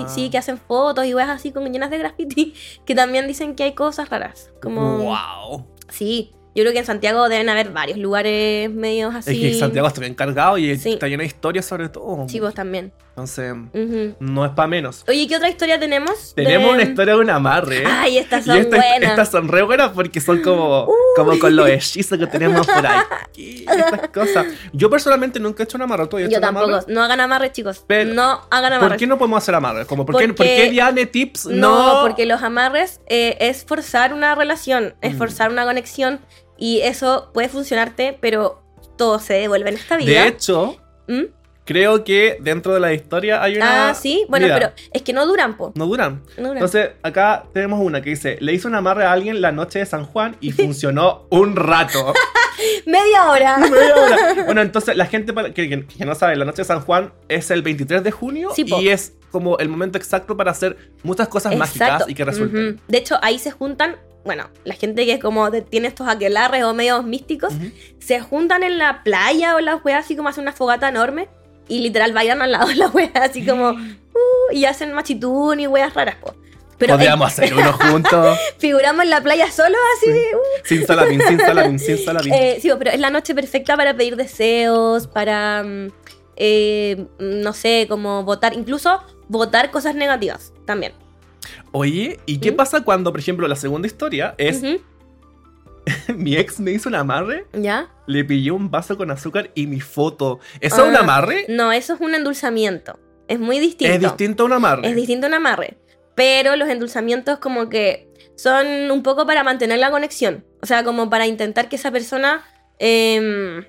sí, que hacen fotos y weas así como llenas de graffiti, (laughs) que también dicen que hay cosas raras. Como... ¡Wow! Sí, yo creo que en Santiago deben haber varios lugares medios así. Es que Santiago está bien cargado y Sí. está lleno de historias sobre todo. Sí, vos también. Entonces, Ujú. no es para menos. Oye, ¿qué otra historia tenemos? Tenemos De- una historia de un amarre. Ay, estas y son esta- buenas. estas son re buenas porque son como, como con los hechizos que tenemos por aquí. Estas cosas. Yo personalmente nunca he hecho un amarre. ¿Tú has hecho Yo un amarre? tampoco. No hagan amarres, chicos. Pero- no hagan ¿Por amarres. qué no podemos hacer amarres? Como, ¿por, qué, ¿Por Porque- qué Diane Tips No, no? porque los amarres eh, es forzar una relación, es Mm. forzar una conexión y eso puede funcionarte, pero todo se devuelve en esta vida. De hecho, ¿Mm? creo que dentro de la historia hay una... Ah, sí. Bueno, pero es que no duran, po. No duran. No duran. Entonces, acá tenemos una que dice, le hizo un amarre a alguien la noche de San Juan y (laughs) funcionó un rato. (laughs) Media hora. (laughs) Media hora. bueno, entonces la gente que, que- que no sabe, la noche de San Juan es el 23 de junio Sí, y es como el momento exacto para hacer muchas cosas mágicas y que resulten. De hecho, ahí se juntan, bueno, la gente que es como tiene estos aquelarres o medios místicos, se juntan en la playa o en la wea así como hacen una fogata enorme y literal bailan al lado de la wea así como uh, y hacen machitún y weas raras, po. Pero Podríamos hacer uno juntos. eh, (laughs) figuramos en la playa solo así. uh. sin salamín, sin salamín, sin salamín. Eh, sí, pero es la noche perfecta para pedir deseos, para, mm, eh, no sé, como votar, incluso votar cosas negativas también. Oye, ¿y qué ¿Mm? pasa cuando, por ejemplo, la segunda historia es (laughs) mi ex me hizo un amarre, ¿Ya? le pilló un vaso con azúcar y mi foto? ¿Eso es un Ah, amarre? No, eso es un endulzamiento. Es muy distinto. Es distinto a un amarre. Es distinto a un amarre. Pero los endulzamientos como que son un poco para mantener la conexión. O sea, como para intentar que esa persona... em,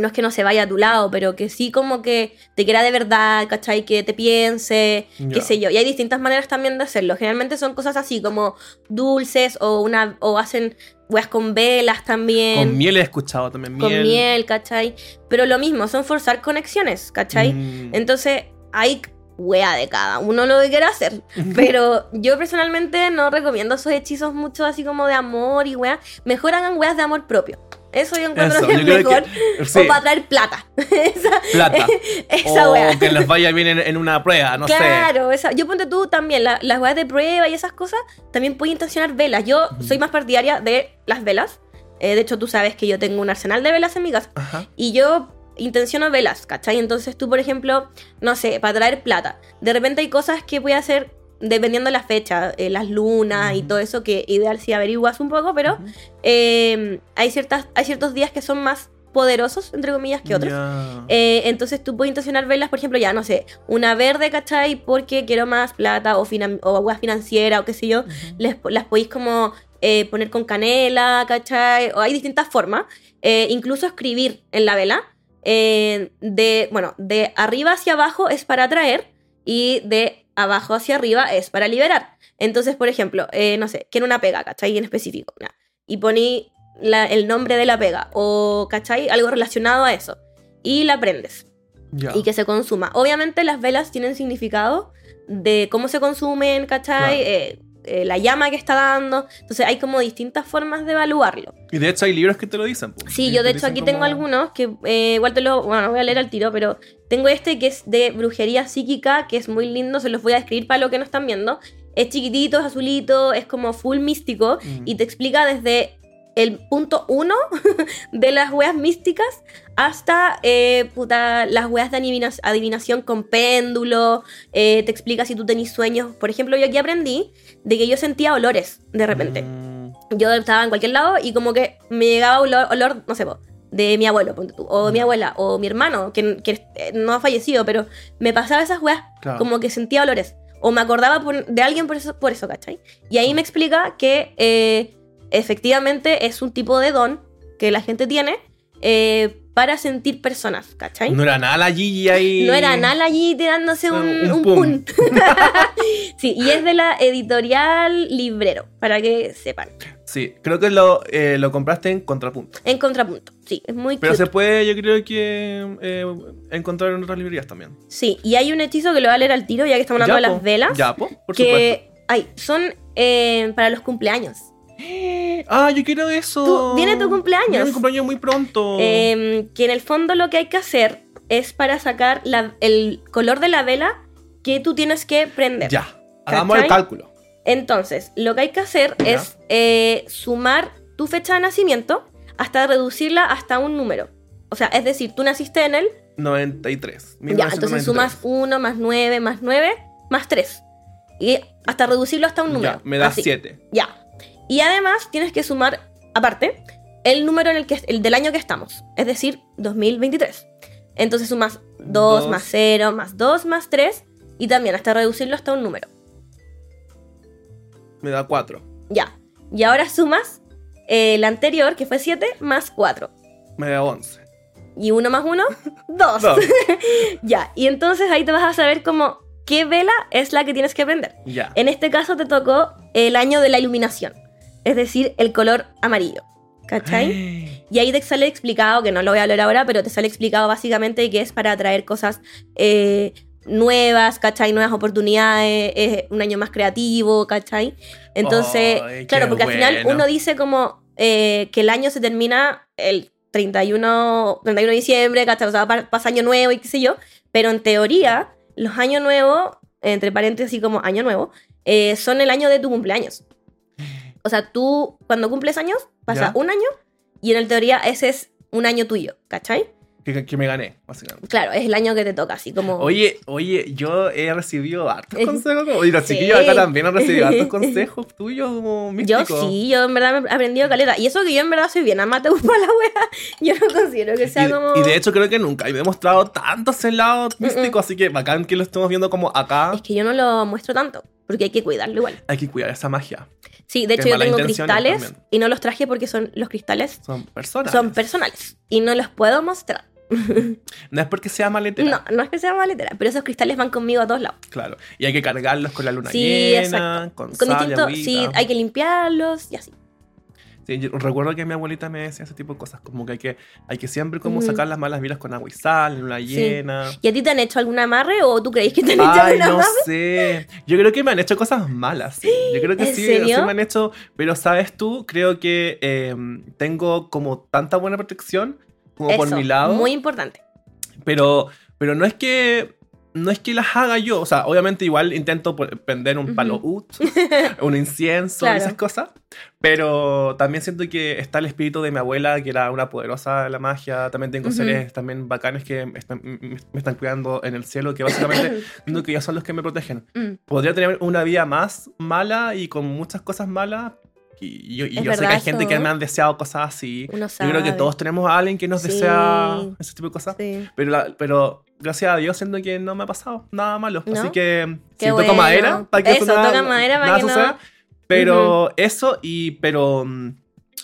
no es que no se vaya a tu lado, pero que sí como que te quiera de verdad, ¿cachai? Que te piense, qué sé yo. Y hay distintas maneras también de hacerlo. Generalmente son cosas así como dulces o una o hacen weas con velas también. Con miel he escuchado también. con Miel. miel, ¿cachai? Pero lo mismo, son forzar conexiones, ¿cachai? Mm. Entonces, hay wea de cada uno lo que quiera hacer. (laughs) Pero yo personalmente no recomiendo esos hechizos mucho así como de amor y wea. Mejor hagan weas de amor propio. Eso yo encuentro Eso, que yo es mejor. que- sí, O para traer plata. (laughs) esa plata. (laughs) esa o wea. que les vaya bien en, en una prueba, no sé. claro, esa. yo ponte tú también, la- las weas de prueba y esas cosas, también puedes intencionar velas. Yo soy más partidaria de las velas. Eh, de hecho, tú sabes que yo tengo un arsenal de velas en mi casa. Ajá. Y yo intenciono velas, ¿cachai? Entonces tú, por ejemplo, no sé, para traer plata. De repente hay cosas que voy a hacer dependiendo de la fecha, eh, las lunas y todo eso, que ideal si averiguas un poco, pero eh, hay, ciertas, hay ciertos días que son más poderosos, entre comillas, que otros. Eh, entonces tú puedes intencionar velas, por ejemplo, ya, no sé, una verde, ¿cachai? Porque quiero más plata o, finan o agua financiera o qué sé yo. Les, las podéis como eh, poner con canela, ¿cachai? O hay distintas formas. Incluso escribir en la vela. de, bueno, de arriba hacia abajo es para atraer y de abajo hacia arriba es para liberar. Entonces, por ejemplo, eh, no sé, quiero una pega, ¿cachai? En específico. Y poní la- el nombre de la pega o, ¿cachai? Algo relacionado a eso. Y la prendes y que se consuma. Obviamente las velas tienen significado de cómo se consumen, ¿cachai? Claro. Eh, eh, la llama que está dando. Entonces hay como distintas formas de evaluarlo. Y de hecho hay libros que te lo dicen. po. Sí, yo te de hecho aquí como- tengo algunos que eh, igual te lo, bueno, voy a leer al tiro, pero tengo este que es de brujería psíquica, que es muy lindo, se los voy a describir para lo que no están viendo. Es chiquitito, es azulito, es como full místico Mm. y te explica desde el punto uno (laughs) de las weas místicas hasta eh, puta, las weas de adivina- adivinación con péndulo. eh, te explica si tú tenés sueños. Por ejemplo, yo aquí aprendí de que yo sentía olores de repente. Mm, Yo estaba en cualquier lado y como que me llegaba olor, olor no sé, po, de mi abuelo, ponte tú, o de mi abuela, o mi hermano, que, que, eh, no ha fallecido, pero me pasaba esas weas claro. como que sentía olores. O me acordaba por- de alguien por eso, por eso, ¿cachai? Y ahí me explica que eh, efectivamente es un tipo de don que la gente tiene eh, para sentir personas, ¿cachai? No era nada la Gigi ahí. No era Nala allí tirándose un, Un un pum. pun. (laughs) sí, y es de la editorial Librero, para que sepan. Sí, creo que lo, eh, lo compraste en contrapunto. En contrapunto, sí, es muy Pero cute. se puede, yo creo que eh, encontrar en otras librerías también. Sí, y hay un hechizo que lo voy a leer al tiro, ya que estamos hablando Ya, de las velas. Ya, po, por que ay, son eh, para los cumpleaños. Ah, yo quiero eso. Tú- viene tu cumpleaños. Viene mi cumpleaños muy pronto. Eh, que en el fondo lo que hay que hacer es para sacar la- el color de la vela que tú tienes que prender. ya, hagamos el cálculo. Entonces, lo que hay que hacer Ya. es eh, sumar tu fecha de nacimiento hasta reducirla hasta un número. O sea, es decir, tú naciste en el 93. Ya, entonces sumas 1 más 9 más 9 más 3. Y hasta reducirlo hasta un número. Ya, me da Así. 7. Ya. Y además tienes que sumar, aparte, el número en el que el del año que estamos. Es decir, 2023. Entonces sumas 2 Dos. más 0 más 2 más 3. Y también hasta reducirlo hasta un número. Me da 4. Ya. Y ahora sumas eh, el anterior, que fue 7, más 4. Me da 11. Y 1 más 1, 2. (laughs) Dos. (laughs) ya. Y entonces ahí te vas a saber como qué vela es la que tienes que prender. Ya. En este caso te tocó el año de la iluminación, es decir, el color amarillo. ¿Cachai? (gasps) Y ahí te sale explicado, que no lo voy a leer ahora, pero te sale explicado básicamente que es para atraer cosas eh, nuevas, ¿cachai? Nuevas oportunidades, es un año más creativo, ¿cachai? Entonces, claro, porque al final uno dice como eh, que el año se termina el 31, 31 de diciembre, ¿cachai? O sea, pa- pasa año nuevo y qué sé yo, pero en teoría, los años nuevos entre paréntesis como año nuevo, eh, son el año de tu cumpleaños. O sea, tú cuando cumples años, pasa Ya. un año y en teoría ese es un año tuyo, ¿cachai? Que, que me gané, básicamente. Claro, es el año que te toca, así como... Oye, oye, yo he recibido hartos (laughs) consejos. Y los sí. chiquillos acá también han recibido hartos (laughs) consejos tuyos como Yo místicos. sí, yo en verdad me he aprendido caleta. Y eso que yo en verdad soy bien amateur (laughs) para la wea. Yo no considero que sea Y, como... y de hecho creo que nunca he demostrado tanto ese lado místico, así que bacán que lo estemos viendo como acá. Es que yo no lo muestro tanto, porque hay que cuidarlo igual. Hay que cuidar esa magia. Sí, de hecho yo tengo cristales también. y no los traje porque son los cristales Son personas. son personales y no los puedo mostrar. (laughs) No es porque sea maletera. No, no es que sea maletera, pero esos cristales van conmigo a todos lados. Claro. Y hay que cargarlos con la luna Sí, llena, exacto. con, Con sal distinto, sí, hay que limpiarlos y así. Sí, yo recuerdo que mi abuelita me decía ese tipo de cosas, como que hay que, hay que siempre como sacar las malas vibras con agua y sal, luna llena. ¿Y a ti te han hecho algún amarre o tú crees que te han hecho Ay, algún no amarre? sé. Yo creo que me han hecho cosas malas. sí. Yo creo que ¿En sí, sí me han hecho. Pero sabes tú, creo que eh, tengo como tanta buena protección como por mi lado. Muy importante. Pero, pero no es que. No es que las haga yo, o sea, obviamente igual intento prender un palo ut, (laughs) un incienso, Claro. esas cosas, pero también siento que está el espíritu de mi abuela, que era una poderosa de la magia, también tengo seres también bacanes que me están, me- me están cuidando en el cielo, que básicamente (coughs) siento que ya son los que me protegen Mm. podría tener una vida más mala y con muchas cosas malas. Y, yo, y Es yo sé que hay gente eso. que me han deseado cosas así. Uno Yo creo que todos tenemos a alguien que nos Sí. desea ese tipo de cosas. Sí. Pero, la- pero gracias a Dios siento que no me ha pasado nada malo. ¿No? Así que Qué si toco bueno. madera para que Eso, nada- toca madera para nada que no- suceda. Pero eso y pero mm,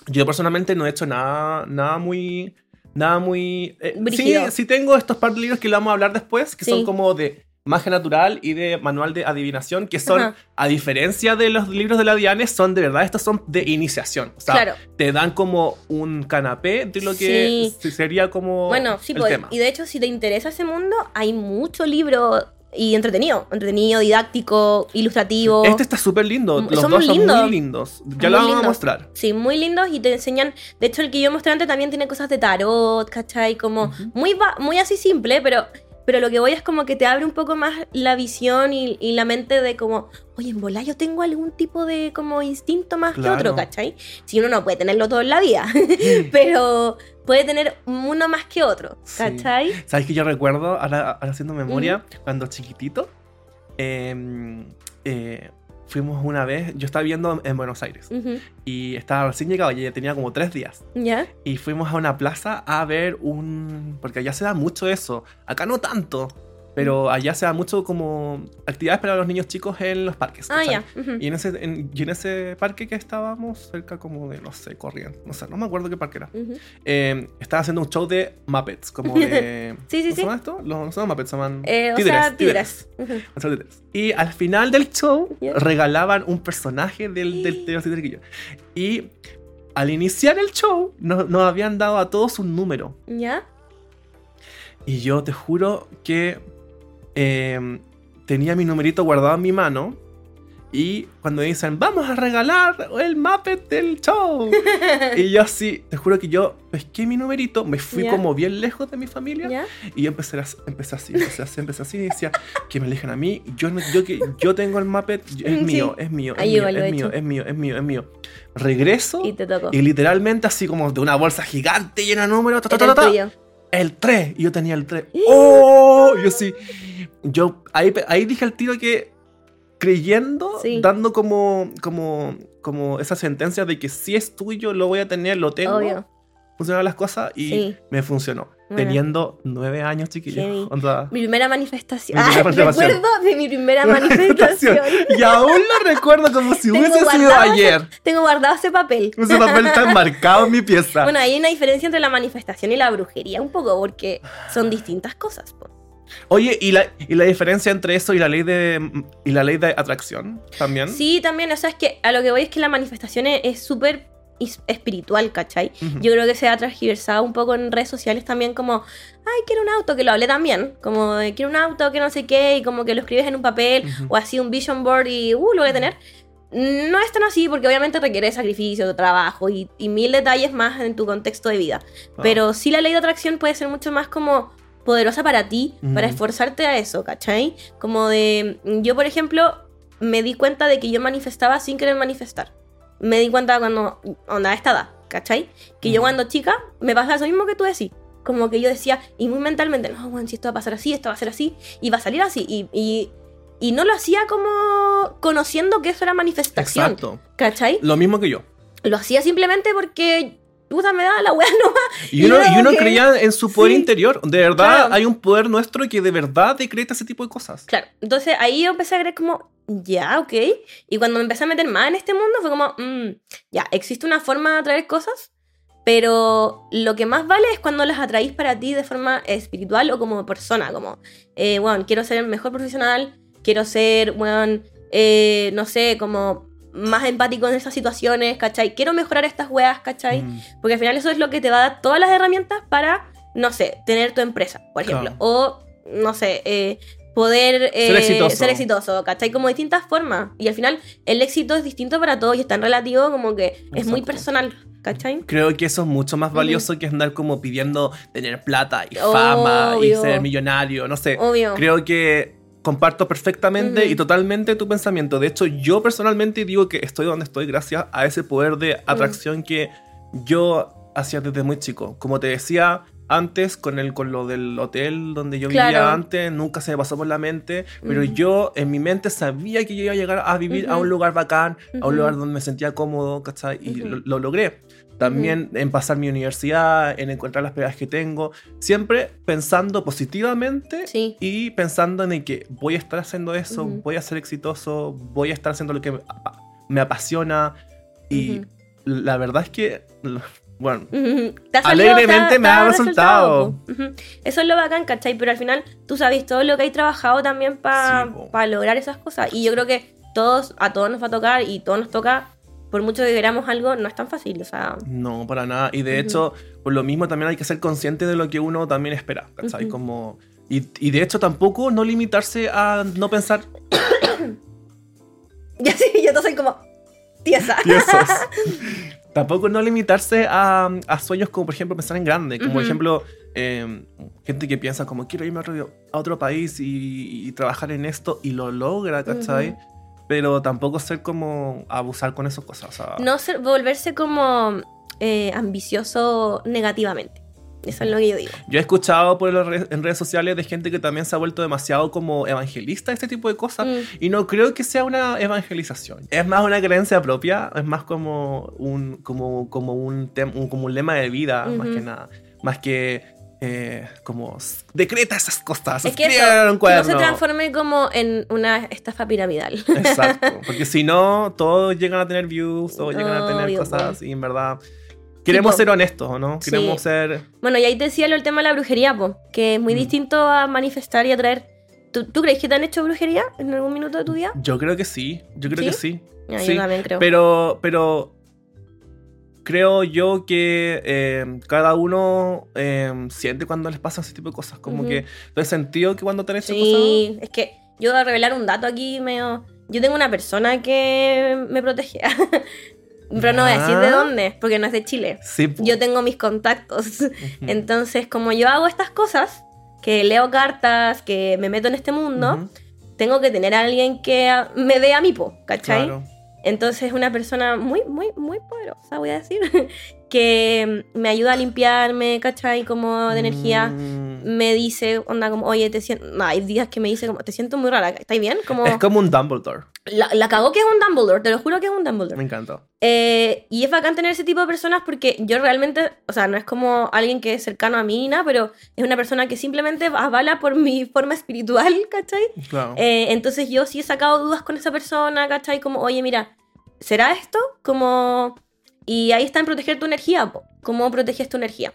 yo personalmente no he hecho nada nada muy nada muy eh, sí, sí tengo estos par de libros que lo vamos a hablar después que Sí. son como de magia natural y de manual de adivinación que son Ajá. a diferencia de los libros de la Diane son de verdad estos son de iniciación o sea Claro. te dan como un canapé de lo que Sí. sería como Bueno, sí, el pues, tema y de hecho, si te interesa ese mundo, hay mucho libro y entretenido. Entretenido, didáctico, ilustrativo. este está súper lindo los son dos son lindos. muy lindos ya Muy lo vamos a mostrar Sí, muy lindos y te enseñan. De hecho, el que yo mostré antes también tiene cosas de tarot, ¿cachai? Como Ujú. muy, muy así simple, pero, pero lo que voy es como que te abre un poco más la visión y, y la mente de como, oye, en bola yo tengo algún tipo de como instinto más Claro. que otro, ¿cachai? Si uno no puede tenerlo todo en la vida, (laughs) (laughs) pero puede tener uno más que otro, Sí. ¿cachai? ¿Sabes que yo recuerdo, ahora, ahora haciendo memoria, cuando chiquitito, eh, eh, fuimos una vez, yo estaba viviendo en Buenos Aires y estaba recién llegado, ya tenía como tres días. ¿Ya? Y fuimos a una plaza a ver un... Porque allá se da mucho eso, acá no tanto, pero allá se da mucho como actividades para los niños chicos en los parques. Ah, ya. Y en, ese, en, y en ese parque que estábamos, cerca como de, no sé, corriendo, no sé, no me acuerdo qué parque era. Eh, estaba haciendo un show de Muppets, como de... (laughs) Sí, sí, ¿Cómo sí. se llama esto? Los, no son Muppets, se llaman... Eh, o sea, show de títeres. Y al final del show regalaban un personaje del, del, de los. Y al iniciar el show nos, nos habían dado a todos un número. ¿Ya? Y yo te juro que eh, tenía mi numerito guardado en mi mano. Y cuando dicen, vamos a regalar el Muppet del show. (laughs) y yo así, te juro que yo pesqué mi numerito, me fui como bien lejos de mi familia. Y yo empecé, a- empecé así, empecé así, empecé así. Y decía, que me elijan a mí. Yo, yo, yo tengo el Muppet, es (laughs) Sí. mío, es mío, es Ahí mío, es mío, es mío, es mío, es mío. Regreso. Y te. Y literalmente así como de una bolsa gigante llena de números. ta, ta, ta, el ta, ta, tuyo. el 3. Y yo tenía el 3. ¡Oh! Yo sí. Yo ahí, ahí dije al tiro que creyendo, Sí. dando como, como, como esa sentencia de que si es tuyo, lo voy a tener, lo tengo. Obvio. Funcionaron las cosas y Sí. me funcionó. Bueno. Teniendo nueve años, chiquillos. Onda, Mi primera manifestación. Mi primera Ah, (laughs) manifestación. recuerdo de mi primera (laughs) manifestación. y aún lo recuerdo como si hubiese sido ese- ayer. Tengo guardado ese papel. Ese papel está (laughs) enmarcado en mi pieza. Bueno, hay una diferencia entre la manifestación y la brujería un poco, porque son distintas cosas. Oye, ¿y la, ¿y la diferencia entre eso y la ley de y la ley de atracción también? Sí, también, o sea, es que a lo que voy es que la manifestación es- súper espiritual, ¿cachai? Yo creo que se ha transgiversado un poco en redes sociales también como, ay, quiero un auto, que lo hablé también, como de, quiero un auto, que no sé qué, y como que lo escribes en un papel o así un vision board y, uh, lo voy a tener. No es tan así porque obviamente requiere sacrificio, trabajo y, y mil detalles más en tu contexto de vida. Ah. Pero sí la ley de atracción puede ser mucho más como poderosa para ti, para esforzarte a eso, ¿cachai? Como de, yo por ejemplo, me di cuenta de que yo manifestaba sin querer manifestar. Me di cuenta cuando, onda, esta edad, ¿cachai? Que yo cuando chica me pasa eso mismo que tú decís. Como que yo decía, y muy mentalmente, no, bueno, si esto va a pasar así, esto va a ser así, y va a salir así. Y, y, y no lo hacía como conociendo que eso era manifestación, Exacto. ¿cachai? Lo mismo que yo. Lo hacía simplemente porque, puta, me daba la weá (laughs) nomás. Y uno, y uno que- creía en su poder Sí. interior. De verdad, Claro. hay un poder nuestro que de verdad decreta ese tipo de cosas. Claro, entonces ahí yo empecé a creer como, ya, ok. Y cuando me empecé a meter más en este mundo fue como, mm, ya, existe una forma de atraer cosas, pero lo que más vale es cuando las atraís para ti de forma espiritual o como persona, como, eh, bueno, quiero ser el mejor profesional, quiero ser, bueno, eh, no sé, como más empático en esas situaciones, ¿cachai? Quiero mejorar estas weas, ¿cachai? Mm. Porque al final eso es lo que te va a dar todas las herramientas para, no sé, tener tu empresa, por ejemplo. Claro. O, no sé, eh, poder eh, Ser exitoso. ser exitoso, ¿cachai? Como distintas formas. Y al final el éxito es distinto para todos y es tan relativo como que es muy personal, ¿cachai? Creo que eso es mucho más valioso que andar como pidiendo tener plata y fama y ser millonario, no sé. Obvio. Creo que comparto perfectamente y totalmente tu pensamiento. De hecho, yo personalmente digo que estoy donde estoy gracias a ese poder de atracción que yo hacía desde muy chico. Como te decía antes, con, el, con lo del hotel donde yo vivía Claro. antes, nunca se me pasó por la mente, pero Ujú. yo en mi mente sabía que yo iba a llegar a vivir a Ujú. un lugar bacán, a Ujú. un lugar donde me sentía cómodo, ¿cachai? Y lo, lo logré. También en pasar mi universidad, en encontrar las pegas que tengo, siempre pensando positivamente Sí. y pensando en el que voy a estar haciendo eso, voy a ser exitoso, voy a estar haciendo lo que me, me apasiona. Y la verdad es que, bueno, salido- Alegremente me ha resultado. Ujú. Eso es lo bacán, ¿cachai? Pero al final tú sabes todo lo que hay trabajado también para Sí, lograr esas cosas. Y yo creo que todos, a todos nos va a tocar y todos nos toca, por mucho que queramos algo, no es tan fácil. O sea, no, para nada. Y de hecho, por lo mismo también hay que ser consciente de lo que uno también espera, ¿cachai? Como... Y, y de hecho tampoco no limitarse a no pensar (coughs) ya sí, yo soy como tiesa. (laughs) Tampoco no limitarse a, a sueños como, por ejemplo, pensar en grande. Como, por ejemplo, eh, gente que piensa como, quiero irme a otro, a otro país y, y trabajar en esto y lo logra, ¿cachai? Pero tampoco ser como abusar con esas cosas. o sea, No ser- volverse como eh, ambicioso negativamente. Eso es lo que yo digo. Yo he escuchado por re- en redes sociales de gente que también se ha vuelto demasiado como evangelista, este tipo de cosas. Mm. Y no creo que sea una evangelización. Es más una creencia propia, es más como un, como, como un, un- como un lema de vida, más Ujú. que nada. Más que eh, como decreta esas cosas. Es que eso, un que no se transforme como en una estafa piramidal. Exacto. (laughs) Porque si no, todos llegan a tener views, todos llegan a tener Obvio, cosas y en verdad... Queremos ser honestos, ¿o no? Sí. Queremos ser... Bueno, y ahí te decía el tema de la brujería, po, que es muy Mm. distinto a manifestar y atraer. ¿Tú, ¿Tú crees que te han hecho brujería en algún minuto de tu vida? Yo creo que sí, yo creo ¿Sí? que sí. Ya, Sí, Yo también creo. Pero, pero creo yo que eh, cada uno eh, siente cuando les pasa ese tipo de cosas. Como Ujú. que ¿tú has sentido que cuando te han hecho sí, es que yo voy a revelar un dato aquí medio... Yo tengo una persona que me protege. (laughs) Pero no voy a decir de dónde, porque no es de Chile. Sí. Yo tengo mis contactos. Entonces, como yo hago estas cosas, que leo cartas, que me meto en este mundo, tengo que tener a alguien que me dé a mí, po, ¿cachai? Claro. Entonces es una persona muy, muy, muy poderosa, voy a decir, (laughs) que me ayuda a limpiarme, ¿cachai? Como de energía. Mm. Me dice, onda, como, oye, te siento... No, hay días que me dice, como, te siento muy rara, ¿estáis bien? Como, Es como un Dumbledore. la, la cagó que es un Dumbledore, te lo juro que es un Dumbledore. Me encantó. Eh, y es bacán tener ese tipo de personas porque yo realmente, o sea, no es como alguien que es cercano a mí, ni nada, pero es una persona que simplemente avala por mi forma espiritual, (laughs) ¿cachai? Claro. Eh, entonces yo sí he sacado dudas con esa persona, ¿cachai? Como, oye, mira, ¿será esto? Como... Y ahí está en proteger tu energía, po. ¿Cómo proteges tu energía?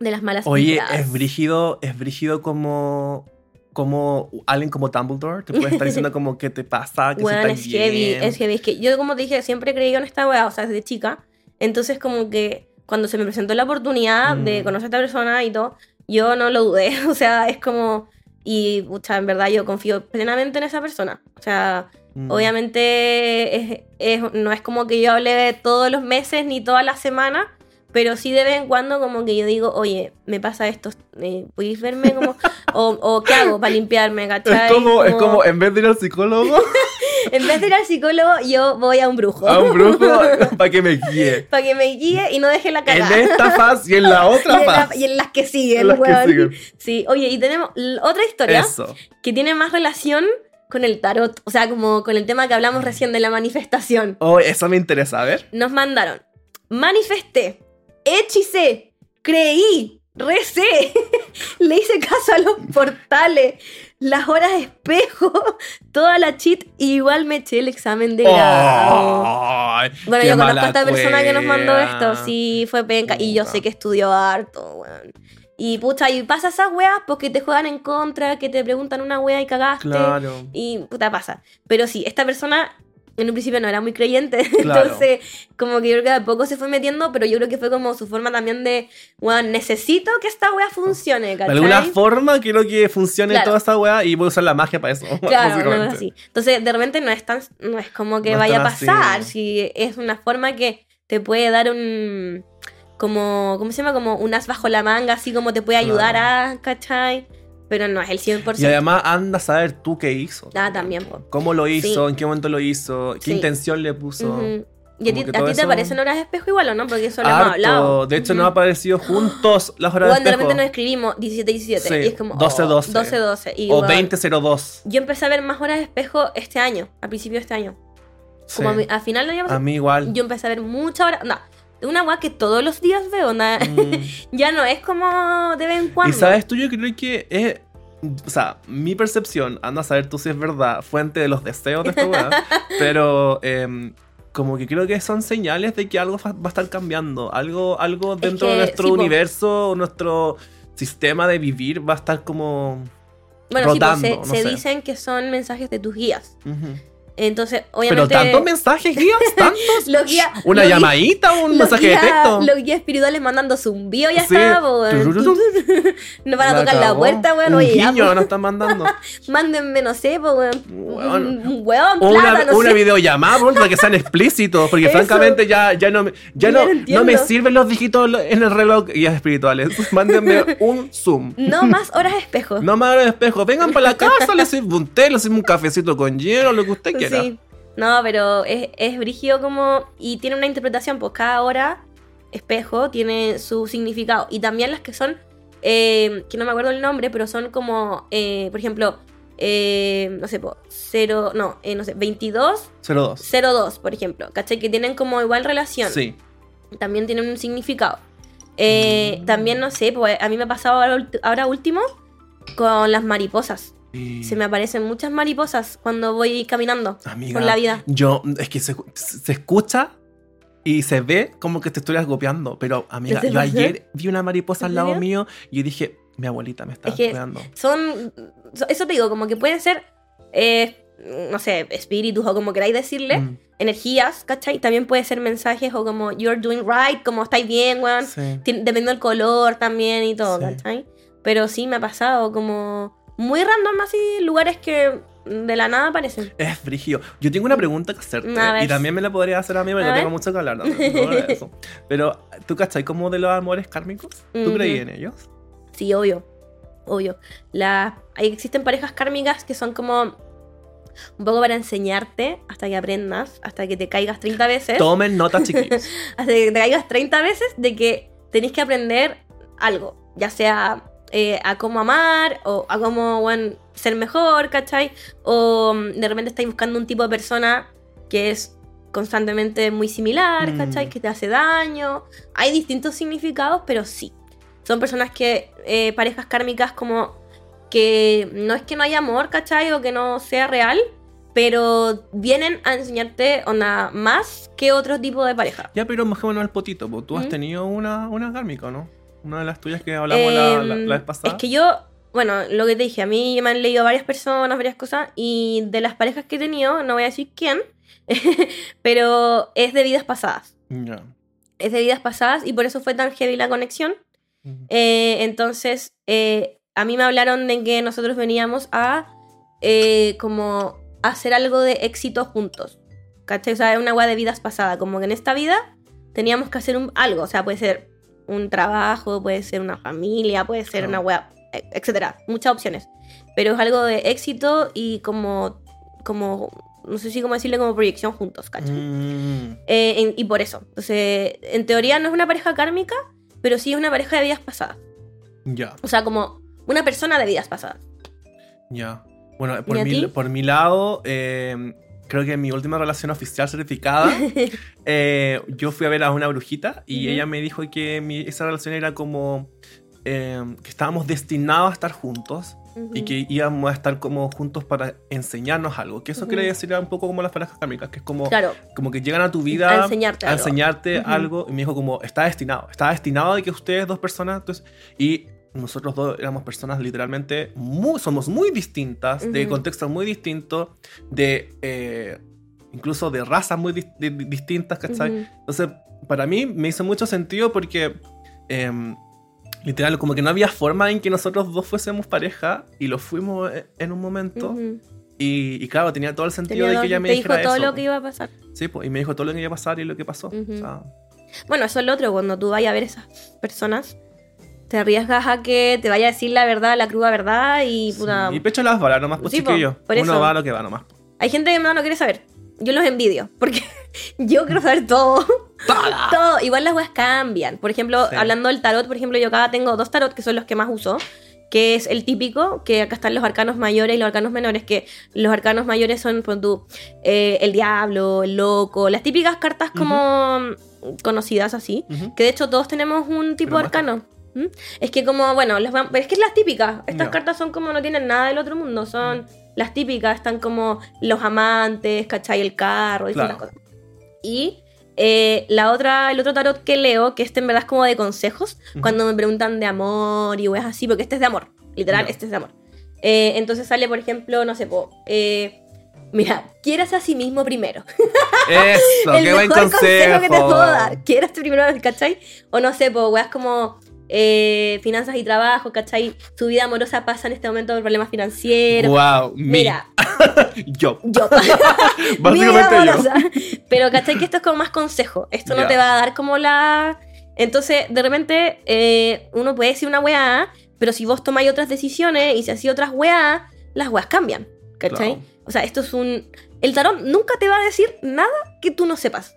De las malas Oye, es brígido, es brígido como, como alguien como Dumbledore te puede estar diciendo (laughs) como qué te pasa, que Bueno, se es heavy, es heavy. Es que yo, como te dije, siempre he creído en esta weá, o sea, desde chica. Entonces, como que cuando se me presentó la oportunidad de Mm. conocer a esta persona y todo, yo no lo dudé. (laughs) O sea, es como. Y, pucha, en verdad yo confío plenamente en esa persona. O sea, Mm. obviamente es- es- no es como que yo hable todos los meses ni todas las semanas, Pero sí de vez en cuando como que yo digo, oye, me pasa esto, eh, ¿podéis verme como... o, o ¿qué hago para limpiarme, cachai? Es como, es como, en vez de ir al psicólogo, (laughs) En vez de ir al psicólogo, yo voy a un brujo. a un brujo (laughs) para que me guíe. para que me guíe y no deje la En cagada. esta (laughs) faz y en la y, otra en la- faz. y en las que siguen, En las que weón. siguen. Sí, oye, y tenemos otra historia Eso. que tiene más relación con el tarot, o sea, como con el tema que hablamos recién de la manifestación. Oh, eso me interesa, a ver. Nos mandaron, manifesté, hechicé, creí, recé, (laughs) le hice caso a los portales, las horas espejo, (laughs) toda la cheat, y igual me eché el examen de grado. Bueno, yo conozco a esta persona que nos mandó esto, sí, fue penca, y yo sé que estudió harto, weón. Y pucha, y pasa esas weas porque te juegan en contra, que te preguntan una wea y cagaste. Claro. Y puta pasa. Pero sí, esta persona en un principio no era muy creyente. (laughs) Claro. Entonces, como que yo creo que de a poco se fue metiendo, pero yo creo que fue como su forma también de, bueno, necesito que esta wea funcione, De ¿cachai? alguna forma quiero que funcione Claro. toda esta weá y voy a usar la magia para eso. (laughs) Claro, no básicamente. es así. Entonces, de repente no es tan, no es como que No vaya a así. pasar, si es una forma que te puede dar un como, ¿cómo se llama? Como un as bajo la manga, así como te puede ayudar Claro. a, ¿cachai? Pero no es el 100%. Y además anda a saber tú qué hizo. Ah, también, po. ¿Cómo lo hizo? Sí. ¿En qué momento lo hizo? ¿Qué Sí. intención le puso? Ujú. ¿Y a ti, a ti te eso- parecen horas de espejo igual o no? Porque eso lo hemos hablado. De hecho, Ujú. nos ha aparecido juntos las horas de de espejo. repente nos escribimos 17-17 Sí, y es como 12-12. 12-12. Y, o bueno, 2002. Yo empecé a ver más horas de espejo este año, a principio de este año. Como a, mi- a final del año A mí igual. yo empecé a ver muchas horas. No, una weá que todos los días veo, Mm. (laughs) ya no es como de vez en cuando. Y sabes tú, yo creo que es. O sea, mi percepción, anda a saber tú si es verdad, fuente de los deseos de esta weá. (laughs) pero em, como que creo que son señales de que algo va a estar cambiando. Algo, algo dentro de que, nuestro sí, po. universo, nuestro sistema de vivir va a estar como. bueno, sí, rotando, se, no se dicen que son mensajes de tus guías. Ujú. Entonces, Pero obviamente. tantos mensajes, guías, (laughs) tantos. Los. Una los llamadita, un mensaje de texto. Los guías espirituales mandando zumbío, ya Sí. está. (laughs) Nos van a tocar la puerta, weón. Un Oye, guiño nos están mandando. (laughs) Mándenme, no sé, po, weón. Un, weón, O plata, una, no una sé. videollamada, para que sean explícitos, porque Eso. francamente ya, ya, no, me- ya no, no no me sirven los dígitos en el reloj guías espirituales. Mándenme un Zoom. No más horas de espejo. No me hagan espejo. Vengan para la casa, les sirvo un té, les sirvo un cafecito con hielo, lo que usted quiera. Sí. No, pero es, es brígido como. Y tiene una interpretación, pues cada hora, espejo, tiene su significado. Y también las que son. eh, que no me acuerdo el nombre, pero son como. eh, por ejemplo, eh, no sé, po, 0. No, eh, no sé, 22, 02. 02, por ejemplo. ¿Cachai? Que tienen como igual relación. Sí. También tienen un significado. Eh, Mm. También, no sé, pues a mí me ha pasado ahora último con las mariposas. Y- Se me aparecen muchas mariposas cuando voy caminando Amiga, por la vida. Yo, es que se, se escucha y se ve como que te estoy golpeando. Pero, amiga, ¿Te yo ayer vi una mariposa al ¿En lado serio? mío y yo dije, mi abuelita me está Es que-. Son. so- Eso te digo, como que pueden ser. eh, no sé, espíritus o como queráis decirle. Mm, Energías, ¿cachai? También puede ser mensajes o como you're doing right, como estáis bien, weón. sí. Dependiendo del color también y todo, Sí. ¿cachai? Pero sí me ha pasado como muy random así, lugares que de la nada aparecen. Es frigio. Yo tengo una pregunta que hacerte. Y también me la podría hacer a mí, porque yo tengo mucho que hablar también sobre eso. (laughs) Pero, ¿tú cachai como de los amores kármicos? ¿Tú Ujú. creí en ellos? Sí, obvio. Obvio. La, ahí existen parejas kármicas que son como un poco para enseñarte hasta que aprendas, hasta que te caigas 30 veces. Tomen nota, (laughs) chiquillos. hasta que te caigas 30 veces de que tenés que aprender algo, ya sea eh, a cómo amar o a cómo bueno, ser mejor, ¿cachai? O mm, de repente estáis buscando un tipo de persona que es constantemente muy similar, Mm. ¿cachai? Que te hace daño. Hay distintos significados, pero sí. Son personas que, eh, parejas kármicas como que no es que no haya amor, ¿cachai? O que no sea real, pero vienen a enseñarte onda más que otro tipo de pareja. ya, pero mojémonos al potito. po. Tú has ¿Mm? tenido una, una kármica, ¿no? Una de las tuyas que hablamos la, la- Em, la vez pasada. Es que yo, bueno, lo que te dije, a mí me han leído varias personas, varias cosas, y de las parejas que he tenido, no voy a decir quién, (laughs) pero es de vidas pasadas. Ya. Es de vidas pasadas y por eso fue tan heavy la conexión. Eh, entonces, eh, a mí me hablaron de que nosotros veníamos a eh, como hacer algo de éxito juntos. ¿Cachai? O sea, es una weá de vidas pasadas. Como que en esta vida teníamos que hacer un, algo. O sea, puede ser un trabajo, puede ser una familia, puede ser Claro. una web, etcétera. Muchas opciones. Pero es algo de éxito y como, como, no sé si cómo decirle, como proyección juntos, ¿cachai? Mm, Eh, en- y por eso. Entonces, en teoría no es una pareja kármica, pero sí es una pareja de vidas pasadas. ya, O sea, como una persona de vidas pasadas. ya. Bueno, por ¿Y a mi, por mi lado, eh, creo que en mi última relación oficial certificada, (laughs) eh, yo fui a ver a una brujita y Ujú. ella me dijo que mi- esa relación era como eh, que estábamos destinados a estar juntos y que íbamos a estar como juntos para enseñarnos algo. Que eso Ujú. quiere decir un poco como las parejas kármicas, que es como, Claro, como que llegan a tu vida A enseñarte a algo. enseñarte algo. Y me dijo como, está destinado, está destinado de que ustedes dos personas... Entonces, y nosotros dos éramos personas literalmente muy, somos muy distintas, de contextos muy distintos, de... eh, incluso de razas muy dis- di- di- distintas, ¿cachai? Ujú. Entonces, para mí me hizo mucho sentido porque, em, literal, como que no había forma en que nosotros dos fuésemos pareja y lo fuimos e- en un momento. Y, y claro, tenía todo el sentido Tenía de que ella me te dijo dijera todo eso. lo que iba a pasar. Sí, pues, y me dijo todo lo que iba a pasar y lo que pasó. Ujú. O sea, Bueno, eso es lo otro, cuando tú vayas a ver esas personas, te arriesgas a que te vaya a decir la verdad, la cruda verdad y puta... sí. Y pecho las balas nomás, pues Sí, por Uno eso. va a lo que va nomás. Hay gente que no quiere saber. Yo los envidio, porque (laughs) yo quiero saber todo. (laughs) todo. Igual las weas cambian. Por ejemplo, Sí. hablando del tarot, por ejemplo, yo acá tengo dos tarot que son los que más uso. Que es el típico, que acá están los arcanos mayores y los arcanos menores, que los arcanos mayores son, por tú, eh, el diablo, el loco, las típicas cartas como conocidas así. Que de hecho todos tenemos un tipo Pero de arcano. ¿Mm? Es que como, bueno, las vam- es que es las típicas. Estas Ya. cartas son como no tienen nada del otro mundo. Son las típicas. Están como los amantes, ¿cachai? El carro, distintas Claro. cosas. Y eh, la otra, el otro tarot que leo, que este en verdad es como de consejos, cuando me preguntan de amor y weas así, porque este es de amor. Literal, Ya. este es de amor. Eh, entonces sale, por ejemplo, no sé, po, eh, mira, quieras a sí mismo primero (laughs) Eso, (laughs) el qué buen mejor consejo. consejo que te puedo dar. Quieras primero, ¿cachai? O no sé, pues weas como eh, finanzas y trabajo, ¿cachai? Tu vida amorosa pasa en este momento por problemas financieros. Wow, Mira, (laughs) yo. yo. (laughs) (laughs) Básicamente yo. Pero, ¿cachai? Que esto es como más consejo. Esto no Ya. te va a dar como la. Entonces, de repente, eh, uno puede decir una weá, pero si vos tomáis otras decisiones y si así otras weá, las weas cambian. ¿Cachai? Claro. O sea, esto es un. El tarot nunca te va a decir nada que tú no sepas.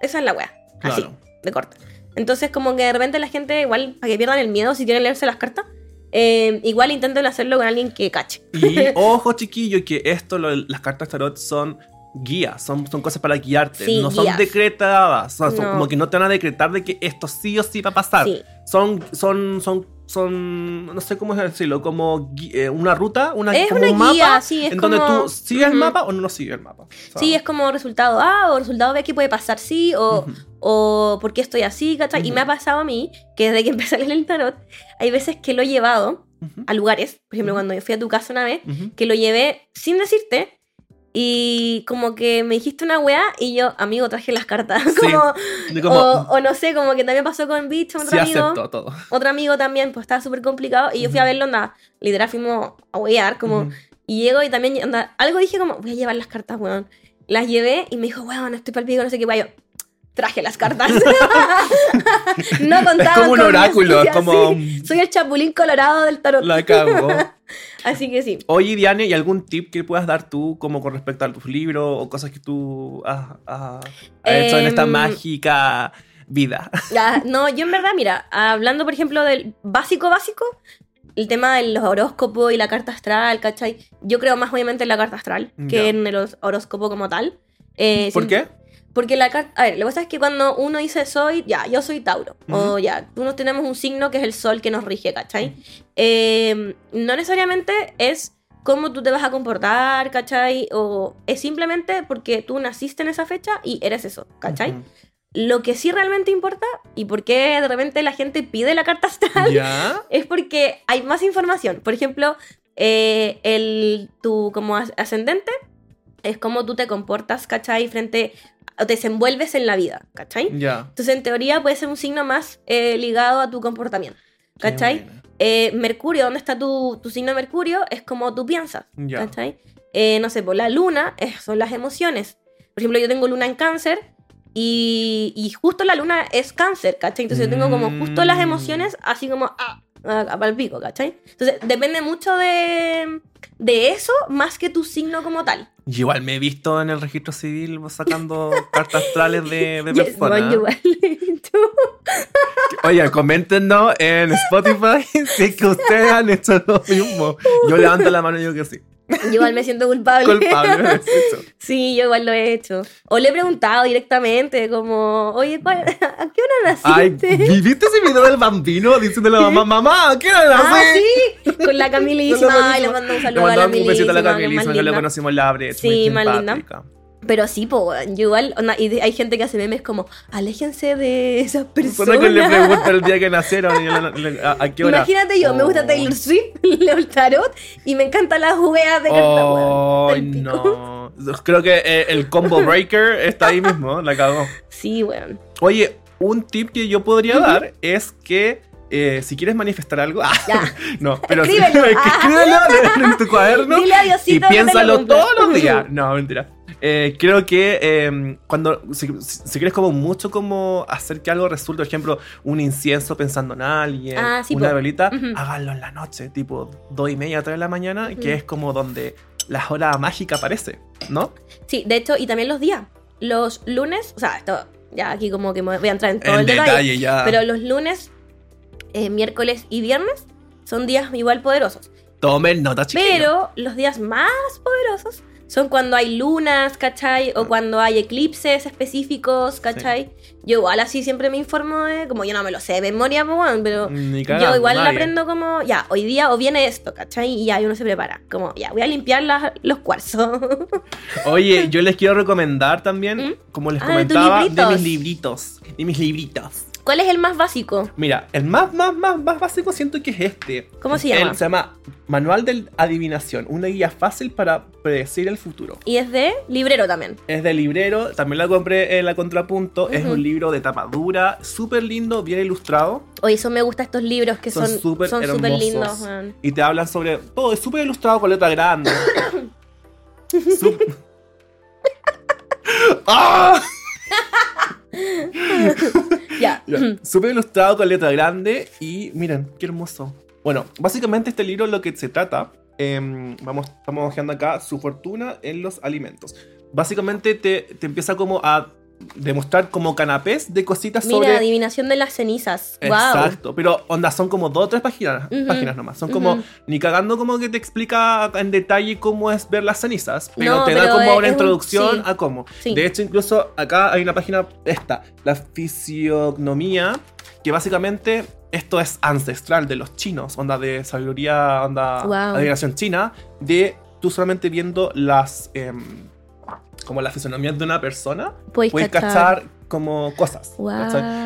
Esa es la wea. Así, Claro. de corta. Entonces, como que de repente la gente, igual, para que pierdan el miedo si quieren leerse las cartas, eh, igual intenten hacerlo con alguien que cache. Y (laughs) ojo, chiquillo, que esto, lo- las cartas tarot son guías, son, son cosas para guiarte, Sí, no son decretadas, o sea, son como que no te van a decretar de que esto sí o sí va a pasar. Sí. Son, son, son, son, no sé cómo decirlo, como eh, una ruta, una, Es como una un guía, mapa, sí, es en donde como- tú sigues el mapa o no lo sigues el mapa. Sí, es como resultado A o resultado B que puede pasar sí o, o por qué estoy así, ¿cachai? Y me ha pasado a mí que desde que (laughs) empecé a leer el tarot, hay veces que lo he llevado a lugares, por ejemplo, cuando yo fui a tu casa una vez, que lo llevé sin decirte y como que me dijiste una weá y yo, amigo, traje las cartas. (laughs) Sí, como, de como, o, o no sé, como que también pasó con Beach, otro sí amigo. todo. Otro amigo también, pues estaba súper complicado y yo fui a Ujú. verlo, anda, literal fuimos a wear, como... Ujú. Y llego y también, anda, algo dije como, voy a llevar las cartas, weón. Las llevé y me dijo, weón, estoy para el pico, no sé qué, weón. Yo, traje las cartas. (laughs) (laughs) no contaban Es como un oráculo, es como sí. Soy el chapulín colorado del tarot. la cago. Así que sí. Oye, Diane, ¿y algún tip que puedas dar tú como con respecto a tus libros o cosas que tú has, hecho en esta Em, mágica vida? Ya, (laughs) no, yo en verdad, mira, hablando por ejemplo del básico básico, el tema de los horóscopos y la carta astral, ¿cachai? Yo creo más obviamente en la carta astral que Ya. en el hor- horóscopo como tal. Eh, ¿Por sin- qué? Porque la carta. A ver, lo que pasa es que cuando uno dice soy, ya, yo soy Tauro. O Ujú. ya, uno tenemos un signo que es el sol que nos rige, ¿cachai? Eh, no necesariamente es cómo tú te vas a comportar, ¿cachai? O es simplemente porque tú naciste en esa fecha y eres eso, ¿cachai? Ujú. Lo que sí realmente importa y por qué de repente la gente pide la carta astral ¿Ya? (laughs) es porque hay más información. Por ejemplo, eh, el, tu como as- ascendente es cómo tú te comportas, ¿cachai? Frente o te desenvuelves en la vida, ¿cachai? Ya. Entonces, en teoría, puede ser un signo más eh, ligado a tu comportamiento, ¿cachai? Eh, Mercurio, ¿dónde está tu, tu signo de Mercurio? Es como tú piensas, Ya. ¿cachai? Eh, no sé, por la luna es- son las emociones. Por ejemplo, yo tengo luna en cáncer Y, y justo la luna es cáncer, ¿cachai? Entonces yo tengo como justo las Mm. emociones así como ah, al pico, ¿cachai? Entonces depende mucho de, de eso más que tu signo como tal. Y igual me he visto en el registro civil sacando (laughs) cartas astrales de, de personas. (laughs) Oye, coméntenos en Spotify (laughs) si es que ustedes han hecho lo mismo. Yo levanto la mano y yo que sí. Yo (laughs) igual me siento culpable. Culpable (laughs) eso. Sí, yo igual lo he hecho. O le he preguntado directamente, como, oye, ¿cuál- (laughs) ¿a qué hora Ay, naciste? ¿viste ese video del bambino diciéndole a la mamá, mamá, ¿a ¿qué hora Ah, nací? sí, con la Camilísima. Ay, le mando un saludo Le a la mandamos un besito a la Camilísima, que Camilísima, linda. conocimos la brecha. Sí, más linda. Pero sí, po, yo igual, onda, y hay gente que hace memes como, aléjense de esas personas. Persona que le (laughs) pregunta el día que nacieron a, a qué hora. Imagínate yo, me gusta Oh. Taylor Swift, (laughs) leo el tarot y me encantan las jugueas de cartas, Oh, weón. No. Creo que eh, el combo breaker está ahí mismo, la cagó. Sí, weón. Oye, un tip que yo podría dar es que eh, si quieres manifestar algo, (laughs) ah, no, pero Escríbelo. (laughs) escríbelo en tu cuaderno (laughs) Dile a y Diosito lo piénsalo todos los días. No, mentira. Eh, creo que eh, cuando si, si quieres como mucho como hacer que algo resulte, por ejemplo, un incienso pensando en alguien, Ah, sí, una velita, Ujú. háganlo en la noche, tipo dos y media, tres de la mañana, que es como donde la hora mágica aparece, ¿no? Sí, de hecho, y también los días. Los lunes, o sea, esto ya aquí como que voy a entrar en todo En el detalle. detalle ya. Pero los lunes, eh, miércoles y viernes son días igual poderosos. Tomen nota, chiquillos. Pero los días más poderosos son cuando hay lunas, ¿cachai? O cuando hay eclipses específicos, ¿cachai? Yo igual así siempre me informo de, como yo no me lo sé de memoria, pero cagando, yo igual nadie. aprendo como, ya, hoy día o viene esto, ¿cachai? Y ya uno se prepara, como, ya, voy a limpiar las- los cuarzos. (laughs) Oye, yo les quiero recomendar también, ¿Mm? como les Ah, de comentaba, de, libritos. mis libritos. De mis libritos. ¿Cuál es el más básico? Mira, el más, más, más, más básico siento que es este. ¿Cómo se llama? El- se llama Manual de Adivinación, una guía fácil para predecir el futuro. Y es de librero también. Es de librero, también la compré en la Contrapunto. Es un libro de tapa dura, súper lindo, bien ilustrado. Oye, eso me gusta estos libros que Son súper son súper hermosos. lindos, weón. Y te hablan sobre todo, es súper ilustrado con letra grande. (coughs) Sup- (coughs) ¡Ah! (coughs) (laughs) Ya. Súper ilustrado con letra grande y miren, qué hermoso. Bueno, básicamente este libro lo que se trata, em, vamos, estamos hojeando acá, su fortuna en los alimentos. Básicamente te, te empieza como a demostrar como canapés de cositas Mira, sobre... adivinación de las cenizas. Wow. Exacto, pero onda, son como dos o tres páginas, páginas nomás. Son como, ujú. ni cagando como que te explica en detalle cómo es ver las cenizas, pero No, te pero da como una un- introducción sí. a cómo. Sí. De hecho, incluso acá hay una página, esta, la fisiognomía, que básicamente esto es ancestral de los chinos, onda de sabiduría, onda Wow. adivinación china, de tú solamente viendo las, em, como las fisionomías de una persona, Puedes puedes cachar. cachar como cosas. Wow.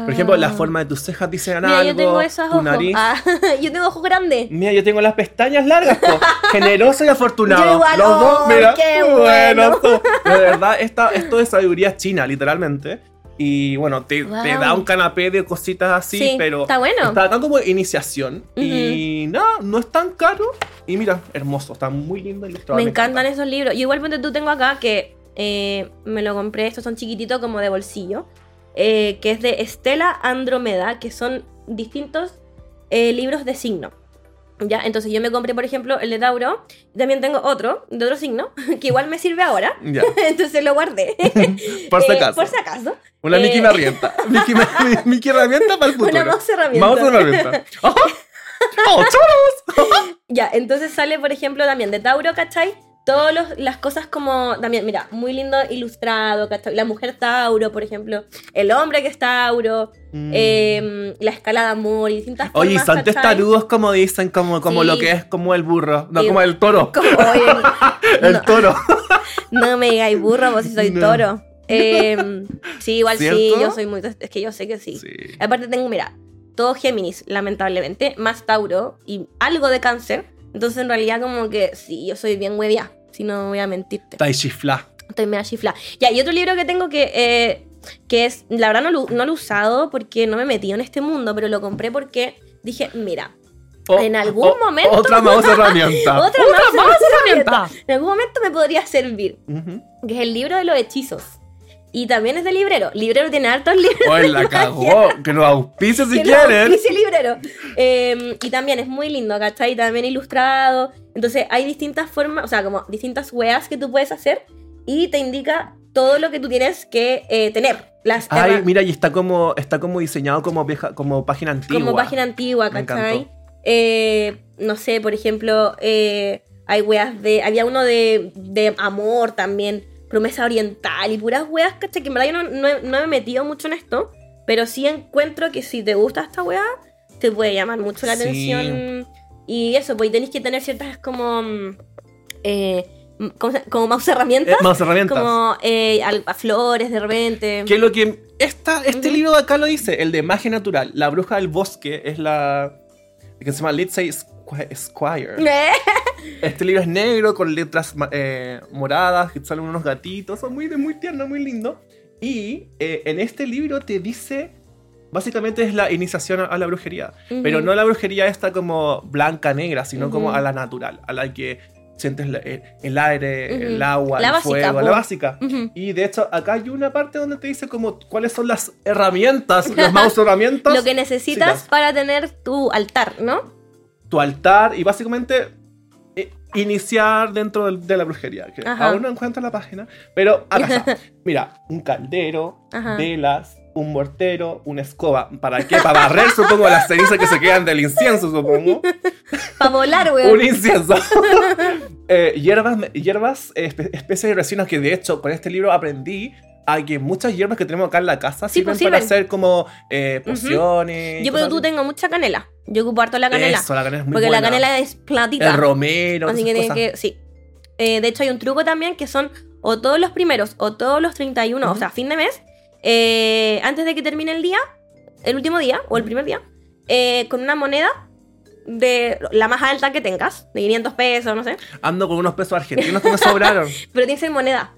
Por ejemplo, la forma de tus cejas dicen Mira, algo, yo tengo esos tu ojos. nariz. Ah, (laughs) yo tengo ojos grandes. Mira, yo tengo las pestañas largas, po. (laughs) generoso y afortunado. Yo igual, Los dos, ¡oh, mira, qué bueno! son. (laughs) De verdad, esta, esto es sabiduría china, literalmente. Y bueno, te, Wow. te da un canapé de cositas así, Sí, pero está bueno. está tan como iniciación. Y nada, no es tan caro. Y mira, hermoso, está muy lindo ilustrado. Me encantan encanta. esos libros. Y igual ponte tú tengo acá que eh, me lo compré, estos son chiquititos como de bolsillo, eh, que es de Estela Andromeda, que son distintos eh, libros de signo. Ya, entonces yo me compré, por ejemplo, el de Tauro, y también tengo otro, de otro signo, (laughs) que igual me sirve ahora, Ya, (laughs) entonces lo guardé. (laughs) por si acaso. por si acaso. Una Mickey herramienta. Mickey, Mickey herramienta para el futuro. Una mouse herramienta. Mouse herramienta. ¡Oh! ¡Oh, choros! Ya, entonces sale, por ejemplo, también de Tauro, ¿cachai? Todas las cosas como, también, mira, muy lindo ilustrado. La mujer Tauro, por ejemplo, el hombre que es Tauro, eh, la escala de amor y distintas. Oye, formas, son testarudos como dicen, como, como Sí. lo que es como el burro. No, Sí. como el toro. (laughs) Como, oye, (laughs) El no, toro. (laughs) no me digáis burro, vos si soy No. toro. Eh, sí, igual sí, yo soy muy... Es que yo sé que sí. Sí. Aparte tengo, mira, todo Géminis, lamentablemente, más Tauro y algo de cáncer. Entonces, en realidad, como que sí, yo soy bien huevia, si no voy a mentirte. Tai chifla. Estoy media chifla. Ya, y otro libro que tengo que, eh, que es, la verdad no lo, no lo he usado porque no me metí en este mundo, pero lo compré porque dije, mira, O- En algún o- momento- Otra mouse (laughs) herramienta. otra, más herramienta. En algún momento me podría servir, Ujú. que es el libro de los hechizos. Y también es de librero. Librero tiene hartos libros. De la cagó. Que nos auspice si Que quieren. librero. Eh, y también es muy lindo, ¿cachai? También ilustrado. Entonces hay distintas formas, o sea, como distintas weas que tú puedes hacer y te indica todo lo que tú tienes que eh, tener. Las Ay, mira, y está como, está como diseñado como vieja, como página antigua. como página antigua, ¿cachai? Eh, no sé, por ejemplo, eh, hay weas de. Había uno de, de amor también, promesa oriental y puras weas, ¿cachai? Que en verdad yo no, no he- no me he metido mucho en esto, pero sí encuentro que si te gusta esta wea, te puede llamar mucho la Sí. atención. Y eso, pues tenéis que tener ciertas como. mm, eh, mm, ¿cómo se- como más herramientas. Eh, más herramientas. Como eh, al- a flores de repente. Que lo que. Esta, este libro de acá lo dice, el de magia natural. La bruja del bosque es la. que se llama Lindsay Squ- Squire. (laughs) Eh, Este libro es negro con letras eh, moradas, que salen unos gatitos, son muy, muy tierno, muy lindo. Y eh, en este libro te dice, básicamente es la iniciación a, a la brujería, pero Ujú. no la brujería esta como blanca, negra, sino como Ujú. a la natural, a la que sientes el, el aire, Ujú. el agua, La el básica, fuego, po. la básica. Ujú. Y de hecho, acá hay una parte donde te dice como cuáles son las herramientas, las (laughs) mouse herramientas, Lo que necesitas Sí, para tener tu altar, ¿no? Tu altar y básicamente eh, iniciar dentro de, la brujería. Que Ajá. aún no encuentro la página, pero acá está. (laughs) Mira, un caldero, Ajá. velas, un mortero, una escoba. ¿Para qué? Para barrer, supongo, las cenizas que se quedan del incienso, supongo. (laughs) Para volar, un weón. incienso. (laughs) Eh, hierbas, hierbas eh, espe- especies y resinas que de hecho con este libro aprendí a que muchas hierbas que tenemos acá en la casa Sí, sirven pues, para sirven. hacer como eh, pociones. y Yo, pero tú tengo mucha canela. Yo ocupo harto la canela. Eso, la canela es muy porque buena. la canela es platita. El romero, Así que cosas. que. Sí. Eh, de hecho, hay un truco también que son o todos los primeros o todos los 31, o Ujú. sea, fin de mes, eh, antes de que termine el día, el último día o el primer día, eh, con una moneda de la más alta que tengas, de 500 pesos, no sé. Ando con unos pesos argentinos que me sobraron. (laughs) Pero tiene que ser moneda.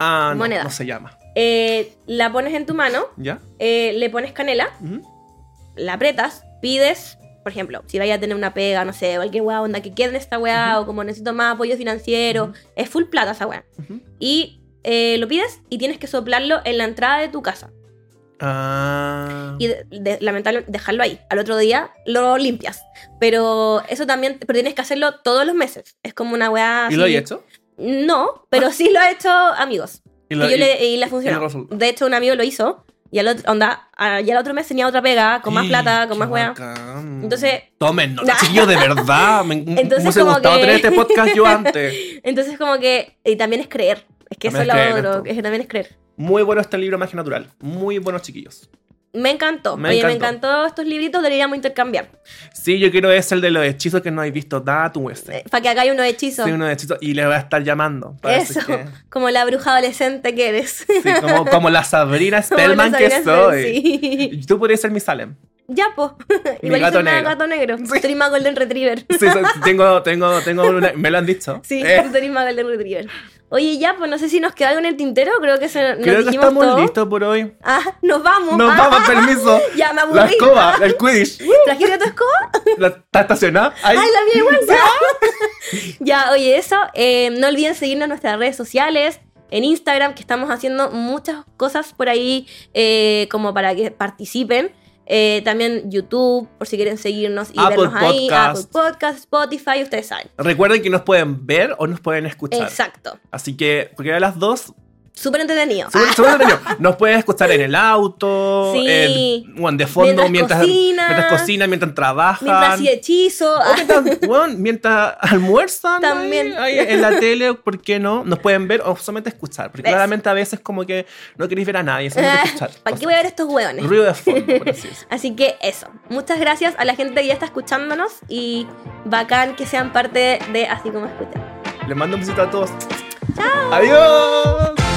Ah, no, Moneda. no se llama. Eh, la pones en tu mano, ¿Ya? eh, le pones canela, Ujú. la apretas, pides, por ejemplo, si vaya a tener una pega, no sé, cualquier weá onda que quede en esta weá, o como necesito más apoyo financiero, Ujú. es full plata esa weá. Ujú. Y eh, lo pides y tienes que soplarlo en la entrada de tu casa. Ah. Y de- de- lamentablemente dejarlo ahí. Al otro día lo limpias. Pero eso también, pero tienes que hacerlo todos los meses. Es como una weá. ¿Y lo así- he hecho? No, pero sí lo ha hecho amigos. Y Y, lo- yo y- le, y le funcionó. De hecho, un amigo lo hizo. Y al otro, onda, y al otro mes tenía otra pega, con más plata, con más weá. Entonces- Tomen Nah. (laughs) chiquillos, de verdad. Me, (laughs) me Entonces, hubiese como gustado que- tener este podcast yo (laughs) antes. Entonces, como que. Y también es creer. Es que eso es También lo es creer, otro. Es que también es creer. Muy bueno este libro Magia Natural. Muy buenos chiquillos. Me encantó. Me Oye, me encantó. encantó estos libritos, deberíamos intercambiar. Sí, yo quiero ese el de los hechizos que no habéis visto nada tú ese. para que hagáis unos hechizos. Sí, unos hechizos. Y le voy a estar llamando. Eso, que- (laughs) como la bruja adolescente que eres. Sí, como, (laughs) como la Sabrina la Spellman que soy. Sí. Tú podrías ser mi Salem. Ya, po. Mi (laughs) Igual gato soy negro. gato negro. Sí. Más Golden Retriever. Sí, tengo, tengo, tengo una- me lo han dicho. Sí, Eh, tú eres Golden Retriever. Oye, ya, pues no sé si nos queda algo en el tintero. Creo que se, nos creo que estamos todo. listos por hoy. Ah, nos vamos. Nos Ah, vamos, permiso. (laughs) Ya me aburrí. La escoba, (laughs) el Quidditch. ¿Trajiste tu escoba? (laughs) La- ¿Está estacionada? Ahí. Ay, la mía igual. Ya, Ya, oye, eso. eh, no olviden seguirnos en nuestras redes sociales. En Instagram, que estamos haciendo muchas cosas por ahí eh, como para que participen. Eh, también YouTube, por si quieren seguirnos y Apple vernos ahí. Apple Podcast, Spotify, ustedes saben. Recuerden que nos pueden ver o nos pueden escuchar. Exacto. Así que, porque de las dos, Súper entretenido. súper- súper entretenido. (laughs) Nos pueden escuchar en el auto, Sí. en- bueno, de fondo, Mientras mientras, cocinas. mientras cocinan, mientras trabajan. Mientras hechizo. O mientras, bueno, mientras almuerzan También. ahí en la tele, ¿por qué no? Nos pueden ver o solamente escuchar. Porque claramente a veces como que no queréis ver a nadie, solamente escuchar. ¿Para qué voy a ver estos hueones? Ruido de fondo, por así decirlo. (laughs) Así que eso. Muchas gracias a la gente que ya está escuchándonos y bacán que sean parte de Así como escuchan. Les mando un besito a todos. ¡Chao! ¡Adiós!